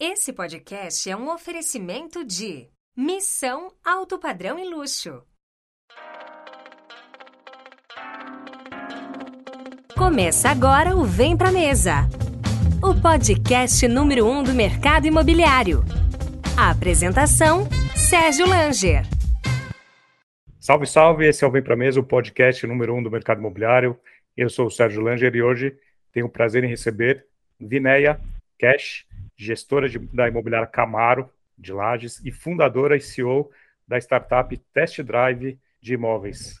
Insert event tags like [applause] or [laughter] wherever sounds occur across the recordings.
Esse podcast é um oferecimento de Missão Alto Padrão e Luxo. Começa agora o Vem Pra Mesa, o podcast número um do mercado imobiliário. A apresentação, Sérgio Langer. Salve, salve! Esse é o Vem Pra Mesa, o podcast número um do mercado imobiliário. Eu sou o Sérgio Langer e hoje tenho o prazer em receber Vinéia Cash, gestora de, da imobiliária Camaro, de Lages, e fundadora e CEO da startup Test Drive de Imóveis.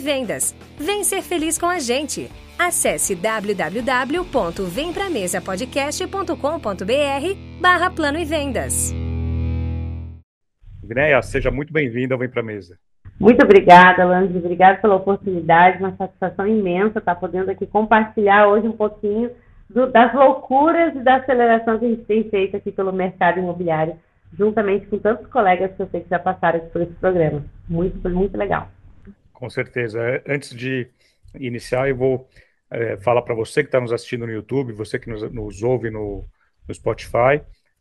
Vendas. Vem ser feliz com a gente. Acesse www.vempramesapodcast.com.br barra Plano e Vendas. Vinéia, seja muito bem-vinda ao Vem Pra Mesa. Muito obrigada, Lange. Obrigada pela oportunidade. Uma satisfação imensa estar podendo aqui compartilhar hoje um pouquinho do, das loucuras e da aceleração que a gente tem feito aqui pelo mercado imobiliário, juntamente com tantos colegas que eu sei que já passaram aqui por esse programa. Muito, muito legal. Com certeza. É, antes de iniciar, eu vou é, falar para você que está nos assistindo no YouTube, você que nos, nos ouve no, no Spotify,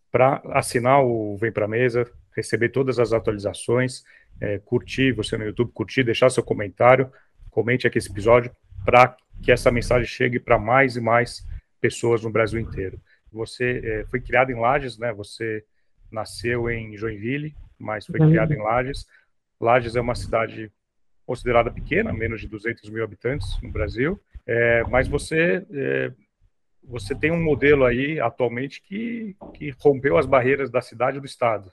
para assinar o Vem Para Mesa, receber todas as atualizações, é, curtir você no YouTube, curtir, deixar seu comentário, comente aqui esse episódio para que essa mensagem chegue para mais e mais pessoas no Brasil inteiro. Você é, foi criado em Lages, né? Você nasceu em Joinville, mas foi criado em Lages. Lages é uma cidade considerada pequena, menos de 200 mil habitantes no Brasil, é, mas você é, você tem um modelo aí atualmente que, que rompeu as barreiras da cidade e do estado.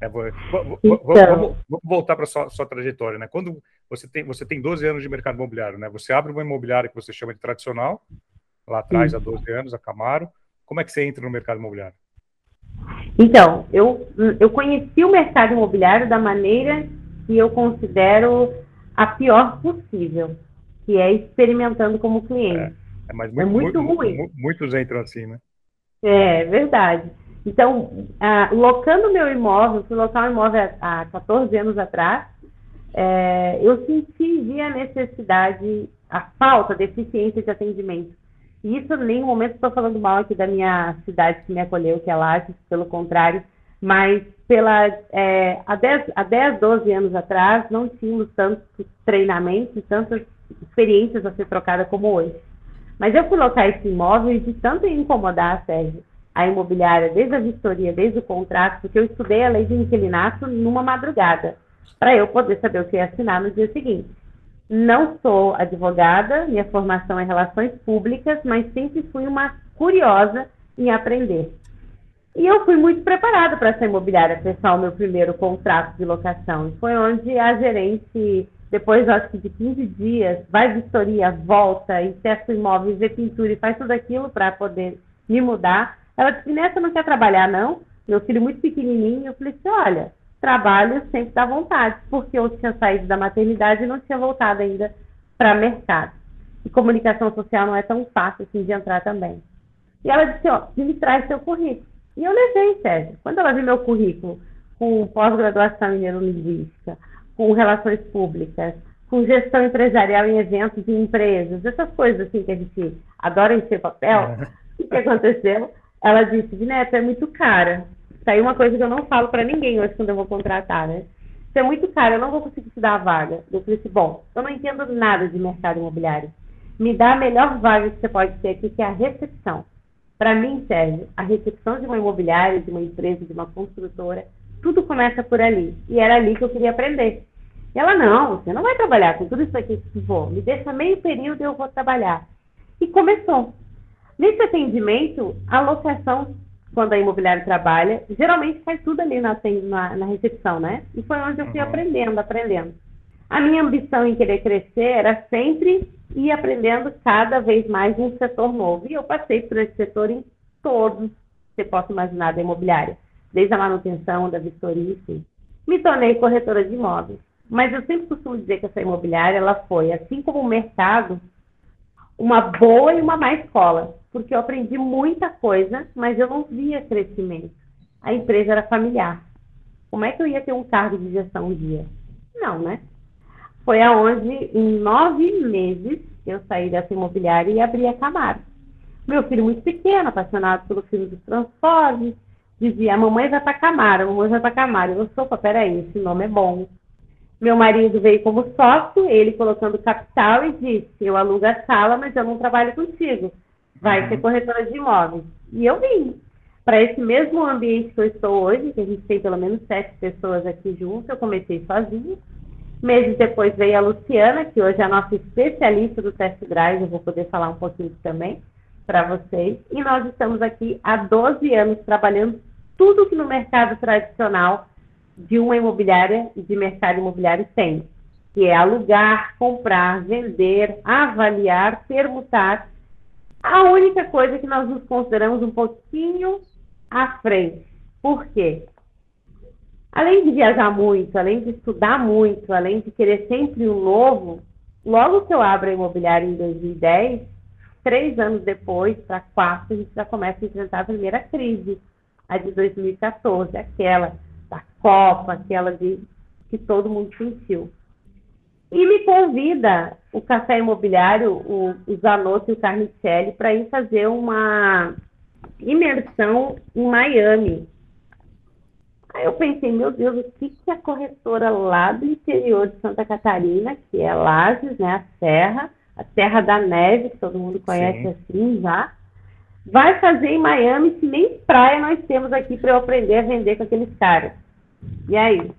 É, então... vamos, voltar para a sua, sua, trajetória, né? Quando você tem você tem 12 anos de mercado imobiliário, né? Você abre uma imobiliária que você chama de tradicional, lá atrás há 12 anos, a Camaro. Como é que você entra no mercado imobiliário? Então, eu, eu conheci o mercado imobiliário da maneira que eu considero a pior possível, que é experimentando como cliente. É, é mas muito, é muito, muito ruim. Muitos entram assim, né? É, verdade. Então, ah, locando meu imóvel, fui locar um imóvel há 14 anos atrás, é, eu senti a necessidade, a falta, a deficiência de atendimento. E isso, em nenhum momento, estou falando mal aqui da minha cidade que me acolheu, que é Lages, pelo contrário, mas pela, é, há, 10, há 10, 12 anos atrás, não tínhamos tantos treinamentos e tantas experiências a ser trocada como hoje. Mas eu fui locar esse imóvel e de tanto incomodar, Sérgio, a imobiliária, desde a vistoria, desde o contrato, porque eu estudei a lei de inquilinato numa madrugada, para eu poder saber o que ia assinar no dia seguinte. Não sou advogada, minha formação é relações públicas, mas sempre fui uma curiosa em aprender. E eu fui muito preparada para essa imobiliária o meu primeiro contrato de locação. E foi onde a gerente, depois acho que de 15 dias, vai vistoria, volta testa o imóvel, vê pintura e faz tudo aquilo para poder me mudar. Ela disse, Nessa não quer trabalhar não? Meu filho muito pequenininho. Eu falei assim, olha, trabalho sempre dá vontade, porque eu tinha saído da maternidade e não tinha voltado ainda para mercado. E comunicação social não é tão fácil assim de entrar também. E ela disse, ó, me traz seu currículo. E eu levei, Sérgio. Quando ela viu meu currículo com pós-graduação em neurolinguística, com relações públicas, com gestão empresarial em eventos e empresas, essas coisas assim que a gente adora encher papel, é. [laughs] o que aconteceu? Ela disse, Vineta, é muito cara. Isso aí é uma coisa que eu não falo para ninguém hoje quando eu vou contratar, né? Isso é muito caro, eu não vou conseguir te dar a vaga. Eu falei assim, bom, eu não entendo nada de mercado imobiliário. Me dá a melhor vaga que você pode ter aqui, que é a recepção. Para mim, Sérgio, a recepção de uma imobiliária, de uma empresa, de uma construtora, tudo começa por ali. E era ali que eu queria aprender. E ela, não, você não vai trabalhar com tudo isso aqui que vou. Me deixa meio período e eu vou trabalhar. E começou. Nesse atendimento, a locação, quando a imobiliária trabalha, geralmente faz tudo ali na, na, na recepção, né? E foi onde eu fui uhum. aprendendo, aprendendo. A minha ambição em querer crescer era sempre e aprendendo cada vez mais um setor novo. E eu passei por esse setor em todos você possa imaginar da imobiliária, desde a manutenção, da vistoria, enfim. Me tornei corretora de imóveis. Mas eu sempre costumo dizer que essa imobiliária, ela foi, assim como o mercado, uma boa e uma má escola, porque eu aprendi muita coisa, mas eu não via crescimento. A empresa era familiar. Como é que eu ia ter um cargo de gestão um dia? Não, né? Foi aonde, em nove meses, eu saí dessa imobiliária e abri a Camaro. Meu filho muito pequeno, apaixonado pelo filme dos Transformers, dizia, a mamãe vai para Camaro, a mamãe vai para Camaro. Eu sou, peraí, esse nome é bom. Meu marido veio como sócio, ele colocando capital e disse, eu alugo a sala, mas eu não trabalho contigo. Vai uhum. ser corretora de imóveis. E eu vim. Para esse mesmo ambiente que eu estou hoje, que a gente tem pelo menos sete pessoas aqui junto, eu comecei sozinha. Meses depois veio a Luciana, que hoje é a nossa especialista do test drive, eu vou poder falar um pouquinho também para vocês. E nós estamos aqui há 12 anos trabalhando tudo que no mercado tradicional de uma imobiliária e de mercado imobiliário tem, que é alugar, comprar, vender, avaliar, permutar. A única coisa que nós nos consideramos um pouquinho à frente. Por quê? Além de viajar muito, além de estudar muito, além de querer sempre um novo, logo que eu abro a imobiliária em 2010, três anos depois, para quatro, a gente já começa a enfrentar a primeira crise, a de 2014, aquela da Copa, aquela de que todo mundo sentiu. E me convida o Café Imobiliário, o, o Zanotto e o Carnicelli, para ir fazer uma imersão em Miami. Aí eu pensei, meu Deus, o que, que a corretora lá do interior de Santa Catarina, que é Lages, né, a Serra, a Terra da Neve, que todo mundo conhece Sim. assim já, vai fazer em Miami se nem praia nós temos aqui para eu aprender a vender com aqueles caras. E aí?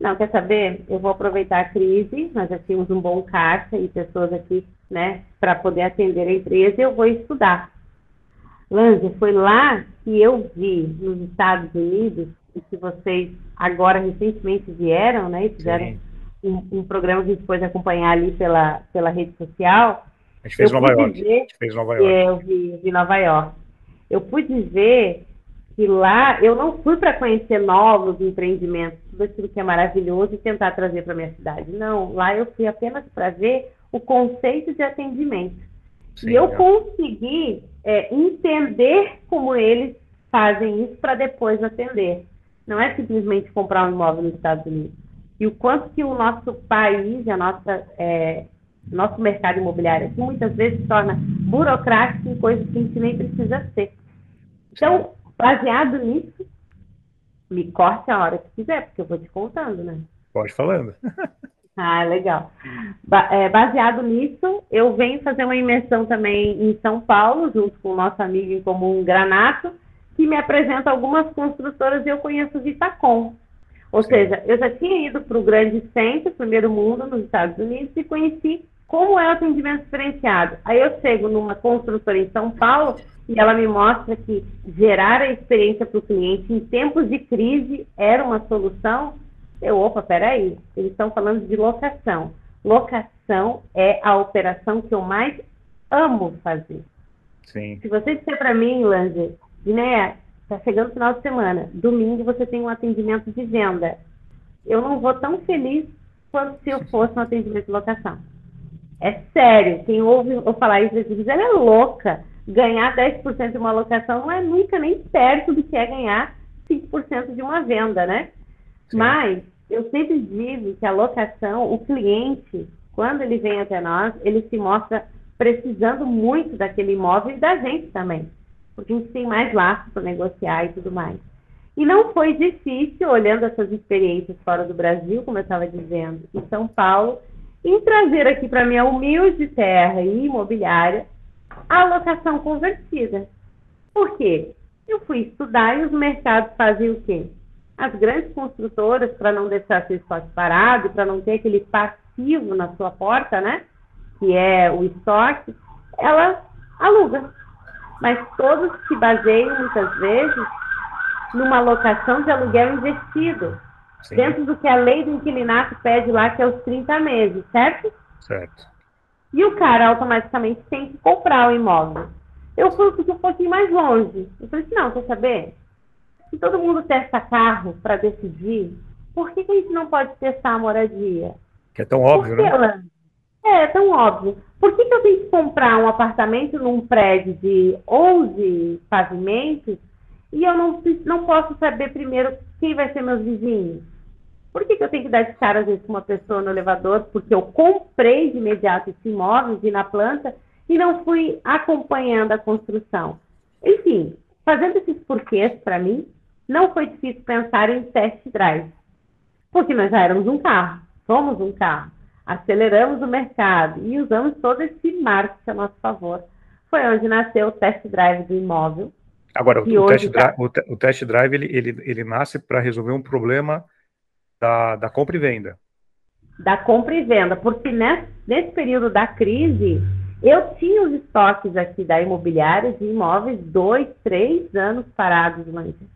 Não, quer saber? Eu vou aproveitar a crise, nós já tínhamos um bom caixa e pessoas aqui, né, para poder atender a empresa, eu vou estudar. Lange, foi lá que eu vi nos Estados Unidos, e que vocês agora recentemente vieram, né, e fizeram um, um, programa que a gente pôde acompanhar ali pela, pela rede social. A gente fez Nova York. Ver, a gente fez Nova York. É, eu vi, vi Nova York. Eu pude ver que lá eu não fui para conhecer novos empreendimentos, tudo aquilo que é maravilhoso e tentar trazer para minha cidade. Não, lá eu fui apenas para ver o conceito de atendimento. Sim, e eu é. consegui é, entender como eles fazem isso para depois atender. Não é simplesmente comprar um imóvel nos Estados Unidos. E o quanto que o nosso país, a nossa, é, nosso mercado imobiliário aqui, muitas vezes se torna burocrático em coisas que a gente nem precisa ser. Então, Baseado nisso, me corte a hora que quiser, porque eu vou te contando, né? Pode falando. [laughs] ah, legal. Ba é, baseado nisso, eu venho fazer uma imersão também em São Paulo, junto com o nosso amigo em comum, Granato, que me apresenta algumas construtoras e eu conheço Vitacom. Ou seja, eu já tinha ido para o grande centro, primeiro mundo, nos Estados Unidos, e conheci como é o atendimento diferenciado. Aí eu chego numa construtora em São Paulo e ela me mostra que gerar a experiência para o cliente em tempos de crise era uma solução. Eu, opa, peraí, eles estão falando de locação. Locação é a operação que eu mais amo fazer. Sim. Se você disser para mim, Langer, Guiné, está chegando o final de semana, domingo você tem um atendimento de venda. Eu não vou tão feliz quanto se eu fosse um atendimento de locação. É sério, quem ouve eu falar isso diz, ela é louca ganhar 10% de uma alocação não é nunca nem perto do que é ganhar 5% de uma venda, né? Sim. Mas eu sempre digo que a locação, o cliente, quando ele vem até nós, ele se mostra precisando muito daquele imóvel e da gente também, a gente tem mais laço para negociar e tudo mais. E não foi difícil, olhando essas experiências fora do Brasil, como eu estava dizendo, em São Paulo, em trazer aqui para minha humilde terra e imobiliária a alocação convertida. Por quê? Eu fui estudar e os mercados faziam o quê? As grandes construtoras, para não deixar seu estoque parado, para não ter aquele passivo na sua porta, né? Que é o estoque, ela aluga. Mas todos se baseiam, muitas vezes, numa alocação de aluguel investido. Sim. Dentro do que a lei do inquilinato pede lá, que é os 30 meses, certo? Certo. E o cara automaticamente tem que comprar o imóvel. eu fui um pouquinho mais longe. Eu falei assim, não, quer saber? Se todo mundo testa carro para decidir, por que, que, a gente não pode testar a moradia? Que é tão óbvio, né? Ela... É, é tão óbvio. Por que, que eu tenho que comprar um apartamento num prédio de 11 pavimentos e eu não, não posso saber primeiro quem vai ser meus vizinhos? Por que, que eu tenho que dar de cara, às vezes, com uma pessoa no elevador? Porque eu comprei de imediato esse imóvel, vi na planta, e não fui acompanhando a construção. Enfim, fazendo esses porquês para mim, não foi difícil pensar em test drive. Porque nós já éramos um carro, somos um carro. Aceleramos o mercado e usamos todo esse marketing a nosso favor. Foi onde nasceu o test drive do imóvel. Agora, o, test, drive, o, o test drive ele, ele, ele nasce para resolver um problema da, da compra e venda. Da compra e venda, porque nesse, nesse período da crise, eu tinha os estoques aqui da imobiliária de imóveis dois, três anos parados, Lândia.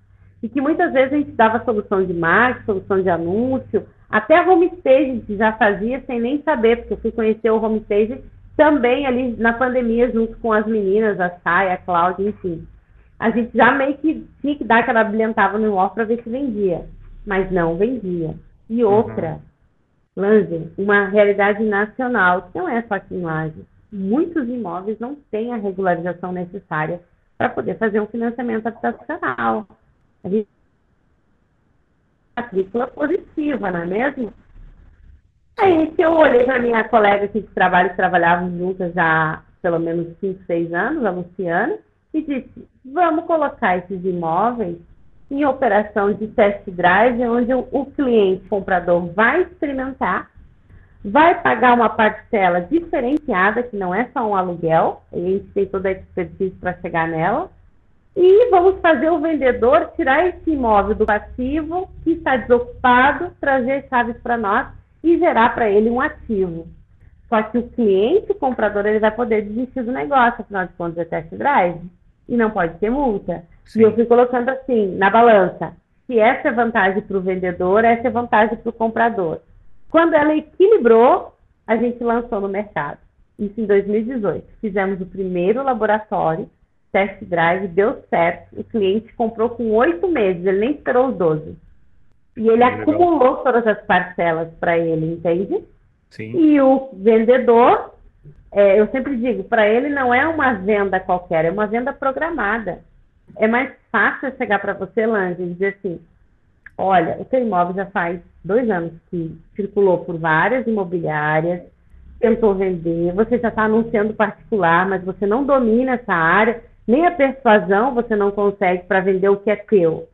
E que muitas vezes a gente dava solução de marketing, solução de anúncio, até a homestage já fazia sem nem saber, porque eu fui conhecer o homestage também ali na pandemia, junto com as meninas, a Chay, a Cláudia, enfim. A gente já meio que tinha que dar aquela brilhantava no imóvel para ver se vendia mas não vendia. E outra, uhum. Lange, uma realidade nacional, que não é só aqui em Laje. Muitos imóveis não têm a regularização necessária para poder fazer um financiamento habitacional. A gente matrícula positiva, não é mesmo? Aí que eu olhei para minha colega aqui de trabalho, que trabalhavam juntas já pelo menos 5, 6 anos, a Luciana, e disse, vamos colocar esses imóveis em operação de test drive, onde o cliente comprador vai experimentar, vai pagar uma parcela diferenciada, que não é só um aluguel, a gente tem toda a expertise para chegar nela, e vamos fazer o vendedor tirar esse imóvel do passivo, que está desocupado, trazer chaves para nós e gerar para ele um ativo. Só que o cliente, o comprador, ele vai poder desistir do negócio, afinal de contas é test drive, e não pode ter multa. Sim. E eu fui colocando assim, na balança. Se essa é vantagem para o vendedor, essa é vantagem para o comprador. Quando ela equilibrou, a gente lançou no mercado. Isso em 2018. Fizemos o primeiro laboratório, test drive, deu certo. O cliente comprou com oito meses, ele nem esperou os 12. E ele acumulou todas as parcelas para ele, entende? Sim. E o vendedor, é, eu sempre digo, para ele não é uma venda qualquer, é uma venda programada é mais fácil chegar para você, Lange, e dizer assim: olha, o seu imóvel já faz dois anos que circulou por várias imobiliárias, tentou vender, você já está anunciando particular, mas você não domina essa área, nem a persuasão você não consegue para vender o que é teu.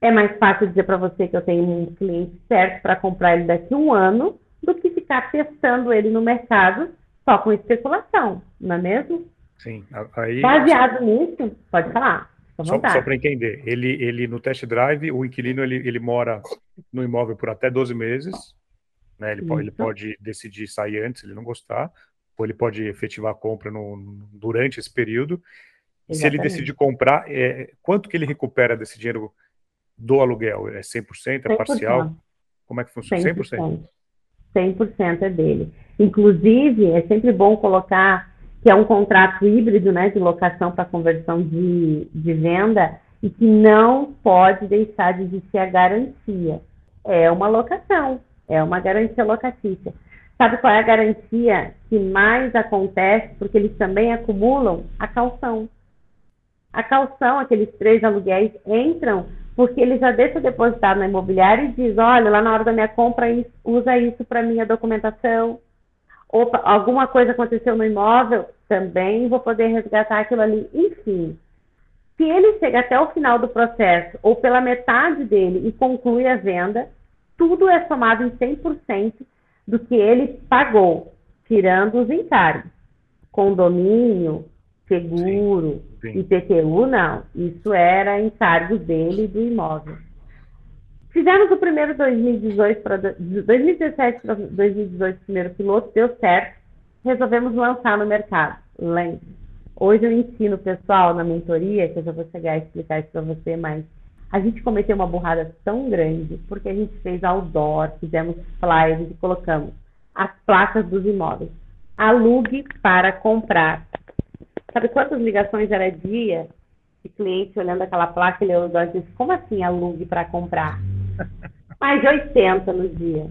É mais fácil dizer para você que eu tenho um cliente certo para comprar ele daqui a um ano do que ficar testando ele no mercado só com especulação, não é mesmo? Sim, aí... Baseado nisso, pode falar. Só, só para entender, ele, ele no test drive, o inquilino ele, ele mora no imóvel por até 12 meses, né? Ele, pode, ele pode decidir sair antes, se ele não gostar, ou ele pode efetivar a compra no, durante esse período. Exatamente. Se ele decidir comprar, é, quanto que ele recupera desse dinheiro do aluguel? É 100%? É 100%. parcial? Como é que funciona? 100%? 100%, 100% é dele. Inclusive, é sempre bom colocar que é um contrato híbrido né, de locação para conversão de, de venda e que não pode deixar de existir a garantia. É uma locação, é uma garantia locatícia. Sabe qual é a garantia que mais acontece? Porque eles também acumulam a calção. A calção, aqueles três aluguéis, entram porque ele já deixa depositado na imobiliária e diz: olha, lá na hora da minha compra, usa isso para minha documentação, ou alguma coisa aconteceu no imóvel, também vou poder resgatar aquilo ali. Enfim, se ele chega até o final do processo, ou pela metade dele, e conclui a venda, tudo é somado em 100% do que ele pagou, tirando os encargos. Condomínio, seguro, sim, sim. IPTU, não. Isso era encargo dele do imóvel. Fizemos o primeiro 2018 para 2017 para 2018 primeiro piloto, deu certo. Resolvemos lançar no mercado. Hoje eu ensino o pessoal na mentoria, que eu já vou chegar a explicar isso para você, mas a gente cometeu uma burrada tão grande porque a gente fez outdoor, fizemos flyers e colocamos as placas dos imóveis. Alugue para comprar. Sabe quantas ligações era dia? De cliente olhando aquela placa, ele olhou e disse, como assim alugue para comprar? [laughs] Mais de 80 no dia.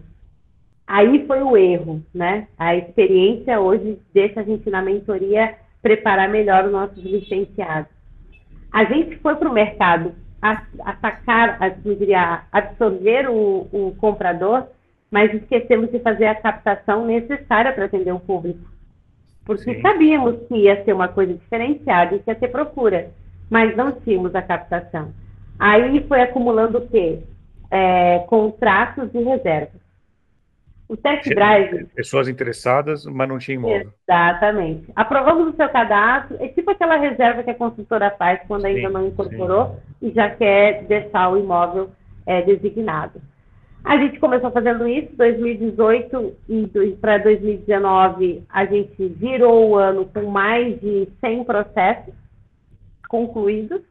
Aí foi o erro, né? A experiência hoje deixa a gente na mentoria preparar melhor os nossos licenciados. A gente foi para o mercado atacar, diria, absorver o, o comprador, mas esquecemos de fazer a captação necessária para atender o público. Porque Sim. sabíamos que ia ser uma coisa diferenciada, que ia ter procura, mas não tínhamos a captação. Aí foi acumulando o quê? É, contratos e reservas. O test drive. Pessoas interessadas, mas não tinha imóvel. Exatamente. Aprovamos o seu cadastro, é tipo aquela reserva que a construtora faz quando sim, ainda não incorporou sim. e já quer deixar o imóvel é, designado. A gente começou fazendo isso, 2018 e para 2019 a gente virou o ano com mais de 100 processos concluídos,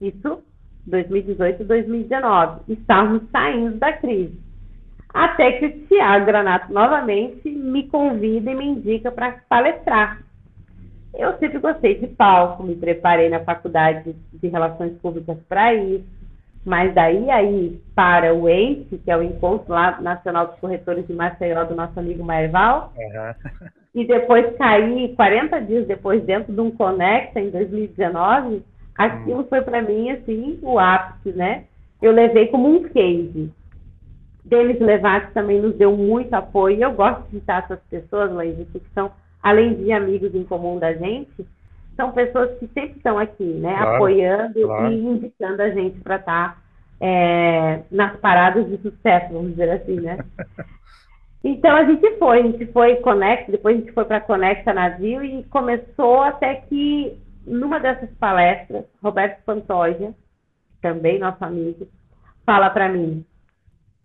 isso 2018 e 2019. Estávamos saindo da crise. Até que o Tiago Granato novamente me convida e me indica para palestrar. Eu sempre gostei de palco, me preparei na faculdade de Relações Públicas para isso, mas daí aí para o ENSE, que é o Encontro Nacional dos Corretores de Maceió do nosso amigo Marval, uhum. e depois caí 40 dias depois dentro de um Conecta em 2019, aquilo foi para mim assim o ápice, né? Eu levei como um case. Denis Levati também nos deu muito apoio. Eu gosto de citar essas pessoas, Laís, que são, além de amigos em comum da gente, são pessoas que sempre estão aqui, né? Claro, apoiando claro. e indicando a gente para estar tá, é, nas paradas de sucesso, vamos dizer assim, né? [laughs] Então a gente foi, a gente foi Conecta, depois a gente foi para Conecta Navio e começou até que numa dessas palestras, Roberto Pantoja, também nosso amigo, fala para mim,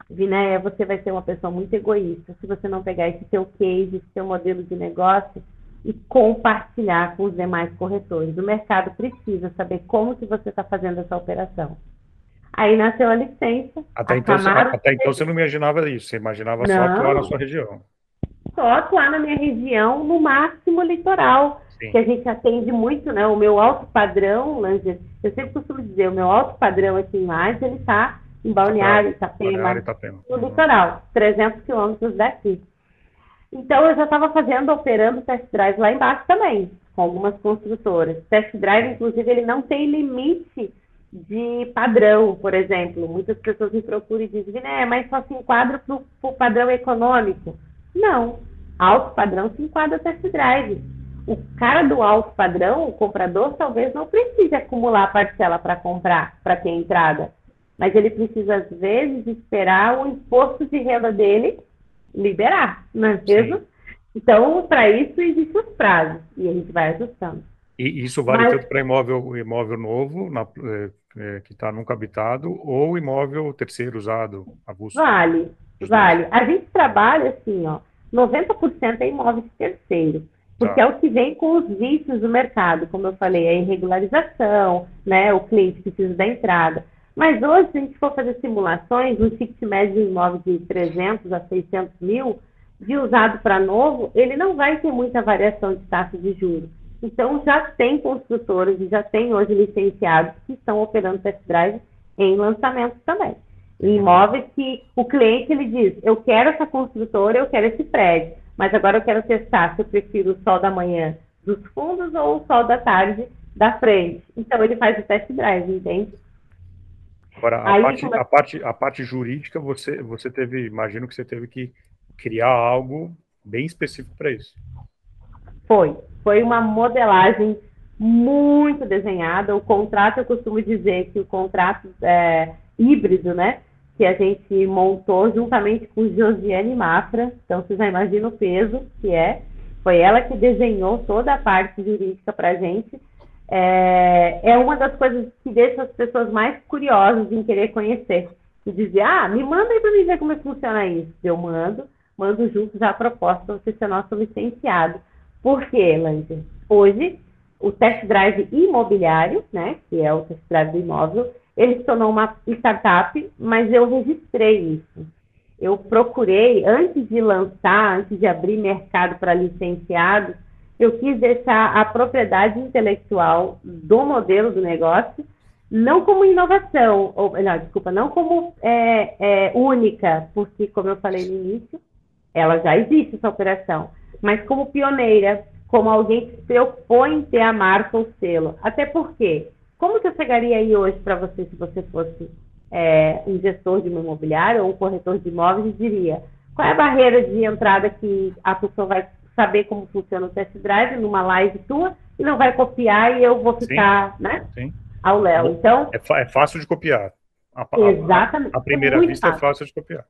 Vinéia, você vai ser uma pessoa muito egoísta se você não pegar esse seu case, esse seu modelo de negócio e compartilhar com os demais corretores. O mercado precisa saber como que você está fazendo essa operação. Aí nasceu a licença. Até, a então, Camaro... até então você não imaginava isso, você imaginava não, só atuar na sua região. Só atuar na minha região, no máximo litoral, Sim. que a gente atende muito, né? O meu alto padrão, Langer, eu sempre costumo dizer, o meu alto padrão aqui em Lages, ele está em Balneário, Itapema, Balneário, Itapema. no litoral, 300 quilômetros daqui. Então, eu já estava fazendo, operando test drive lá embaixo também, com algumas construtoras. Test drive, inclusive, ele não tem limite de padrão, por exemplo. Muitas pessoas me procuram e dizem, né, mas só se enquadra para o padrão econômico. Não, alto padrão se enquadra test drive. O cara do alto padrão, o comprador, talvez não precise acumular parcela para comprar, para ter entrada mas ele precisa, às vezes, esperar o imposto de renda dele liberar, não é mesmo? Sim. Então, para isso, existem os prazos, e a gente vai ajustando. E isso vale mas... tanto para imóvel, imóvel novo, na, é, é que está nunca habitado, ou imóvel terceiro usado, avulso? Vale, vale. A gente trabalha assim, ó, 90% é imóvel terceiro porque tá. é o que vem com os vícios do mercado, como eu falei, a irregularização, né, o cliente precisa da entrada. Mas hoje, se a gente for fazer simulações, um ticket médio de imóvel de 300 a 600 mil, de usado para novo, ele não vai ter muita variação de taxa de juros. Então, já tem construtores e já tem hoje licenciados que estão operando test drive em lançamentos também. Em imóveis que o cliente ele diz, eu quero essa construtora, eu quero esse prédio, mas agora eu quero testar se eu prefiro o sol da manhã dos fundos ou o sol da tarde da frente. Então, ele faz o test drive, entende? Agora, a, Aí, parte, a, parte, a parte jurídica, você, você teve, imagino que você teve que criar algo bem específico para isso. Foi. Foi uma modelagem muito desenhada. O contrato, eu costumo dizer que o contrato é, híbrido, né? Que a gente montou juntamente com Josiane Mafra. Então, você já imagina o peso que é. Foi ela que desenhou toda a parte jurídica para a gente é, é uma das coisas que deixa as pessoas mais curiosas em querer conhecer. E dizer, ah, me manda aí para mim ver como é que funciona isso. Eu mando, mando junto já a proposta para você ser nosso licenciado. Por quê, Lander? Hoje, o test drive imobiliário, né, que é o test drive do imóvel, ele se tornou uma startup, mas eu registrei isso. Eu procurei, antes de lançar, antes de abrir mercado para licenciados, eu quis deixar a propriedade intelectual do modelo do negócio não como inovação, ou melhor, desculpa, não como é, é, única, porque, como eu falei no início, ela já existe essa operação, mas como pioneira, como alguém que se preocupou em ter a marca ou selo. Até porque, como que eu chegaria aí hoje para você se você fosse é, um gestor de imobiliário ou um corretor de imóveis e diria qual é a barreira de entrada que a pessoa vai saber como funciona o test drive numa live tua e não vai copiar e eu vou ficar, Sim. né? Sim ao Léo. Então, é, é, fácil de copiar. A, exatamente. A, a primeira é vista fácil. é fácil de copiar.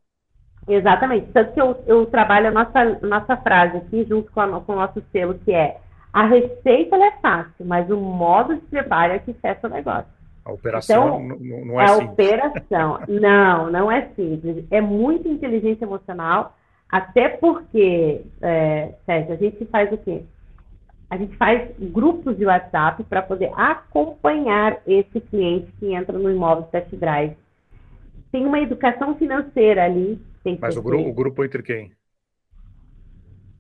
Exatamente. Tanto que eu, eu trabalho a nossa, nossa frase aqui junto com, a, com o nosso selo, que é a receita é fácil, mas o modo de trabalho é que fecha o negócio. A operação então, não, não é a simples. A operação, não, não é simples. É muito inteligência emocional, até porque, é, Sérgio, a gente faz o quê? a gente faz grupos de WhatsApp para poder acompanhar esse cliente que entra no imóvel test drive. Tem uma educação financeira ali. Mas o grupo, o grupo entre quem?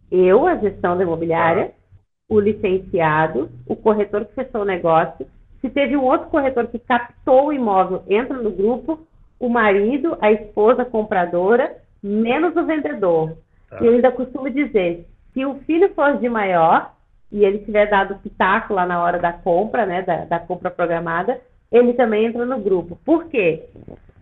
Eu, a gestão da imobiliária, ah. o licenciado, o corretor que fechou o negócio. Se teve um outro corretor que captou o imóvel, entra no grupo, o marido, a esposa compradora, menos o vendedor. Ah. Eu ainda costumo dizer, se o filho for de maior, e ele tiver dado pitaco lá na hora da compra, né, da, da compra programada, ele também entra no grupo. Por quê?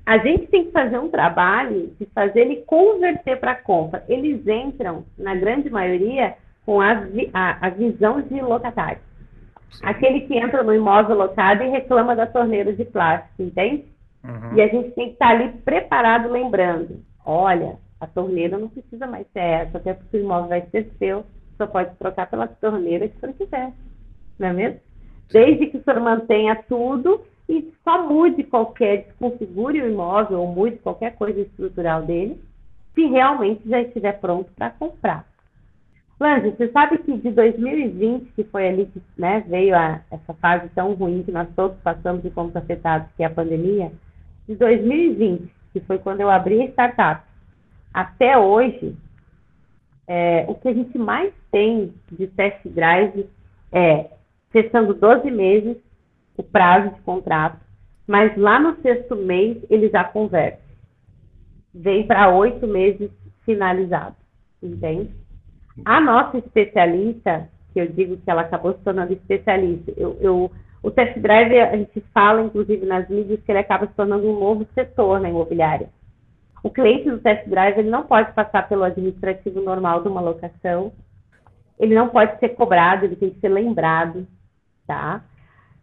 A gente tem que fazer um trabalho de fazer ele converter para compra. Eles entram, na grande maioria, com a, a, a visão de locatário. Sim. Aquele que entra no imóvel locado e reclama da torneira de plástico, entende? Uhum. E a gente tem que estar ali preparado, lembrando: olha, a torneira não precisa mais ser essa, até porque o imóvel vai ser seu só pode trocar pela torneira que o senhor quiser, não é mesmo? Desde que o senhor mantenha tudo e só mude qualquer, desconfigure o imóvel ou mude qualquer coisa estrutural dele, se realmente já estiver pronto para comprar. Lange, você sabe que de 2020, que foi ali que né, veio a, essa fase tão ruim que nós todos passamos e fomos afetados, que é a pandemia, de 2020, que foi quando eu abri a startup, até hoje, é, o que a gente mais tem de test drive é fechando 12 meses o prazo de contrato, mas lá no sexto mês ele já converte. Vem para oito meses finalizado, entende? A nossa especialista, que eu digo que ela acabou se tornando especialista, eu, eu, o test drive, a gente fala, inclusive nas mídias, que ele acaba se tornando um novo setor na imobiliária. O cliente do test drive ele não pode passar pelo administrativo normal de uma locação, ele não pode ser cobrado, ele tem que ser lembrado, tá?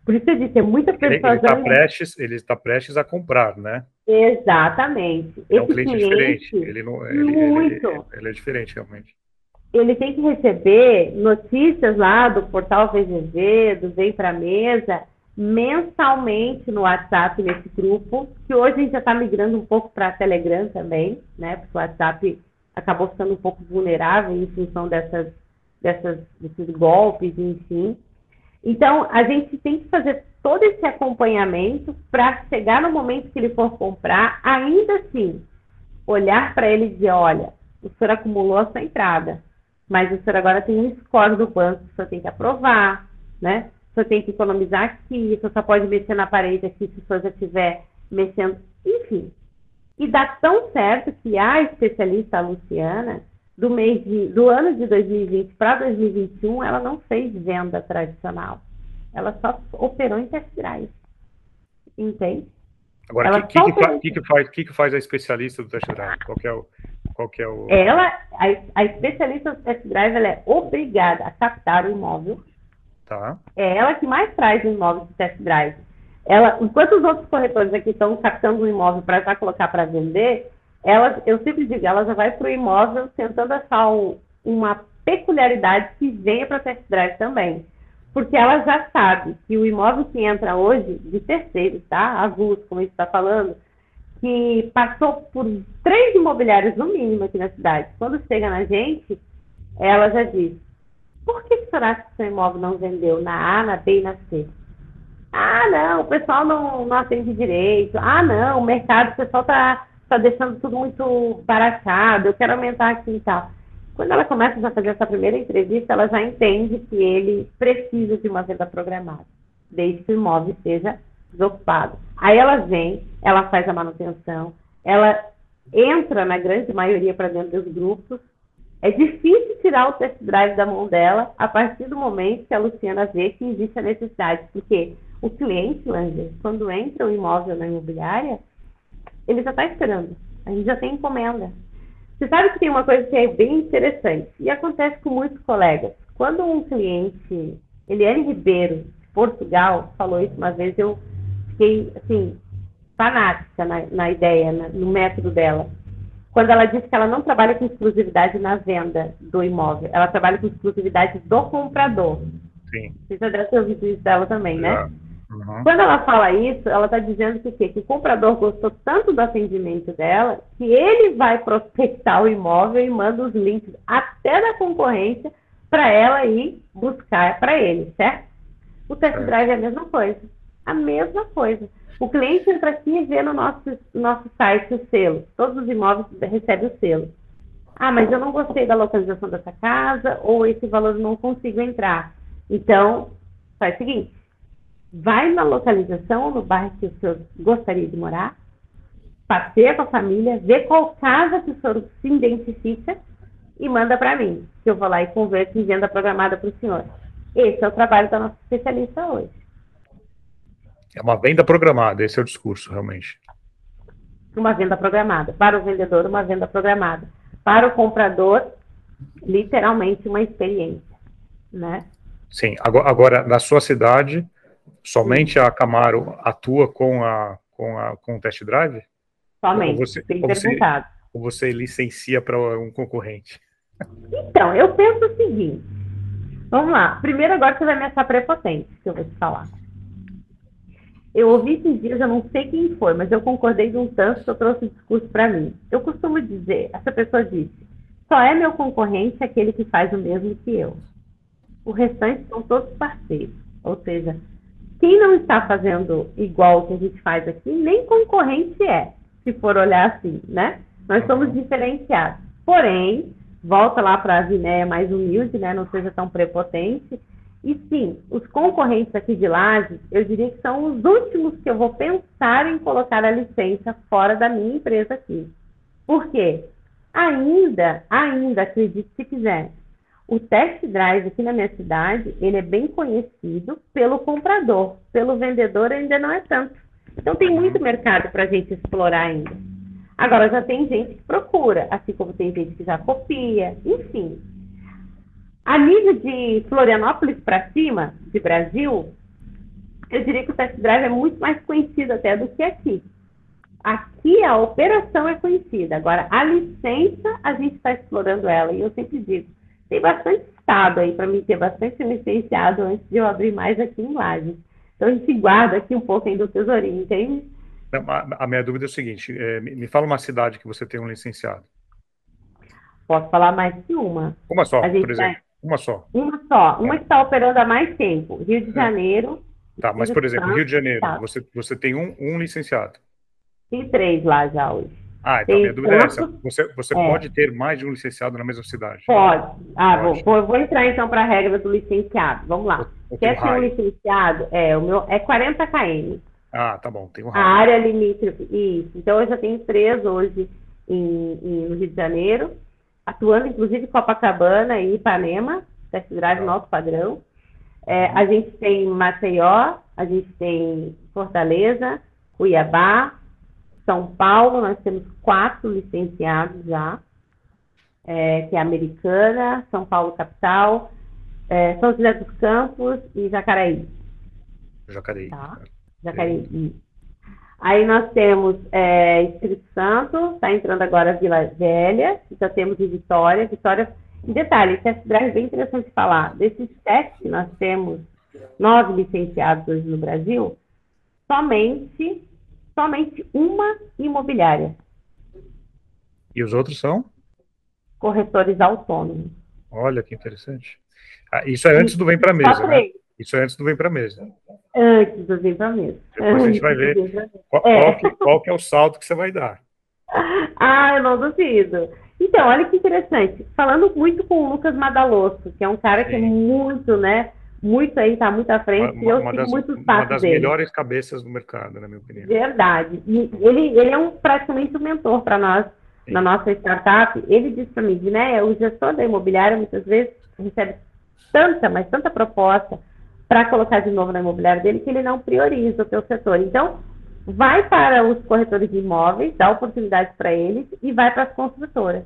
Por isso eu disse, é muita persuasão. Ele está prestes, ele está prestes a comprar, né? Exatamente. É um cliente, cliente diferente. Ele não, ele, muito. Ele, ele, é diferente, realmente. Ele tem que receber notícias lá do portal VGV, do Vem Pra Mesa, mensalmente no WhatsApp, nesse grupo, que hoje a gente já está migrando um pouco para Telegram também, né? Porque o WhatsApp acabou ficando um pouco vulnerável em função dessas, dessas, desses golpes, enfim. Então, a gente tem que fazer todo esse acompanhamento para chegar no momento que ele for comprar, ainda assim, olhar para ele e dizer, olha, o senhor acumulou a sua entrada, mas o senhor agora tem um score do banco o senhor tem que aprovar, né? você tem que economizar aqui, você só pode mexer na parede aqui se você já estiver mexendo, enfim. E dá tão certo que a especialista, a Luciana, do mês de, do ano de 2020 para 2021, ela não fez venda tradicional. Ela só operou em test drive. Entende? Agora, o que, que, que, que, faz, que, que faz a especialista do test drive? Qual é o, qual é o... Ela, a, a especialista do test drive, ela é obrigada a captar o imóvel Tá. É ela que mais traz o imóvel de test drive. Ela, enquanto os outros corretores aqui estão captando o imóvel para já colocar para vender, ela, eu sempre digo, ela já vai para o imóvel tentando achar um, uma peculiaridade que venha para test drive também. Porque ela já sabe que o imóvel que entra hoje, de terceiros, tá? Avulso, como a gente está falando, que passou por três imobiliários no mínimo aqui na cidade. Quando chega na gente, ela já diz, por que será que o seu imóvel não vendeu na A, na B e na C? Ah, não, o pessoal não, não atende direito. Ah, não, o mercado, o pessoal está tá deixando tudo muito barateado. Eu quero aumentar aqui e tal. Quando ela começa a fazer essa primeira entrevista, ela já entende que ele precisa de uma venda programada, desde que o imóvel esteja desocupado. Aí ela vem, ela faz a manutenção, ela entra na grande maioria para dentro dos grupos. É difícil tirar o test drive da mão dela a partir do momento que a Luciana vê que existe a necessidade, porque o cliente, Langer, quando entra o imóvel na imobiliária, ele já está esperando, a gente já tem encomenda. Você sabe que tem uma coisa que é bem interessante e acontece com muitos colegas. Quando um cliente, Eliane Ribeiro, de Portugal, falou isso uma vez, eu fiquei, assim, fanática na, na ideia, na, no método dela. Quando ela disse que ela não trabalha com exclusividade na venda do imóvel, ela trabalha com exclusividade do comprador. Sim. Você já deve ter ouvido isso dela também, né? Uhum. Quando ela fala isso, ela está dizendo que, que, que o comprador gostou tanto do atendimento dela que ele vai prospectar o imóvel e manda os links até da concorrência para ela ir buscar para ele, certo? O test drive é a mesma coisa. A mesma coisa. O cliente entra aqui e vê no nosso, nosso site o selo. Todos os imóveis recebem o selo. Ah, mas eu não gostei da localização dessa casa, ou esse valor não consigo entrar. Então, faz o seguinte: vai na localização, no bairro que o senhor gostaria de morar, passeia com a família, vê qual casa que o senhor se identifica e manda para mim, que eu vou lá e converso em venda programada para o senhor. Esse é o trabalho da nossa especialista hoje. É uma venda programada, esse é o discurso, realmente. Uma venda programada. Para o vendedor, uma venda programada. Para o comprador, literalmente uma experiência, né? Sim. Agora, agora na sua cidade, Somente a Camaro atua com, a, com, a, com o test drive? Somente, ou você, ou você, ou você licencia para um concorrente? Então, eu penso o seguinte. Vamos lá. Primeiro, agora você vai me achar prepotente, que eu vou te falar. Eu ouvi esses dias, eu não sei quem foi, mas eu concordei de um tanto que eu trouxe o discurso para mim. Eu costumo dizer, essa pessoa disse, só é meu concorrente aquele que faz o mesmo que eu. O restante são todos parceiros. Ou seja, quem não está fazendo igual que a gente faz aqui, nem concorrente é, se for olhar assim, né? Nós somos diferenciados. Porém, volta lá para a Vinéia mais humilde, né? Não seja tão prepotente. E sim, os concorrentes aqui de Lages, eu diria que são os últimos que eu vou pensar em colocar a licença fora da minha empresa aqui. Por quê? Ainda, ainda, acredite se quiser, o test drive aqui na minha cidade, ele é bem conhecido pelo comprador, pelo vendedor ainda não é tanto. Então tem muito mercado para a gente explorar ainda. Agora já tem gente que procura, assim como tem gente que já copia, enfim. A nível de Florianópolis para cima, de Brasil, eu diria que o test drive é muito mais conhecido até do que aqui. Aqui a operação é conhecida, agora a licença a gente está explorando ela, e eu sempre digo, tem bastante estado aí para mim ter bastante licenciado antes de eu abrir mais aqui em Lages. Então a gente guarda aqui um pouco ainda do tesourinho, entende? A minha dúvida é o seguinte: é, me fala uma cidade que você tem um licenciado. Posso falar mais que uma. Uma só, por exemplo. Tá... Uma só. Uma só. Uma é. que está operando há mais tempo. Rio de é. Janeiro. Tá, mas por exemplo, Rio de Janeiro, você, você tem um, um licenciado. Tem três lá já hoje. Ah, então minha dúvida é essa. Você, você é. pode ter mais de um licenciado na mesma cidade? Pode. Ah, pode. Vou, vou entrar então para a regra do licenciado. Vamos lá. Quer ser um licenciado? É, o meu é 40 km. Ah, tá bom. Tem um raio. A área limite, isso. Então eu já tenho três hoje em, em, no Rio de Janeiro, atuando inclusive Copacabana e Ipanema, test drive ah. nosso padrão. É, a gente tem Maceió, a gente tem Fortaleza, Cuiabá, são Paulo, nós temos quatro licenciados já, é, que é Americana, São Paulo Capital, é, São José dos Campos e Jacareí. Jacareí. Tá? Jacareí. Aí nós temos é, Espírito Santo, está entrando agora Vila Velha, já temos Vitória. Vitória, em detalhe, esse test drive é bem interessante falar. Desses sete, nós temos nove licenciados hoje no Brasil, somente somente uma imobiliária. E os outros são? Corretores autônomos. Olha que interessante. Ah, isso é antes do Vem para Mesa, né? Isso é antes do Vem para Mesa. Antes do Vem para Mesa. Depois a gente vai ver qual, é. qual, que, qual que é o salto que você vai dar. [laughs] Ah, eu não duvido. Então, olha que interessante. Falando muito com o Lucas Madalosso, que é um cara Sim. que é muito, né? Muito aí, tá muito à frente. Uma, eu uma das, muito Uma das dele. melhores cabeças do mercado, na minha opinião. Verdade. E ele, ele é um, praticamente um mentor para nós, Sim. na nossa startup. Ele disse para mim, né? O gestor da imobiliária muitas vezes recebe tanta, mas tanta proposta para colocar de novo na imobiliária dele que ele não prioriza o teu setor. Então, vai para os corretores de imóveis, dá oportunidades para eles e vai para as construtoras.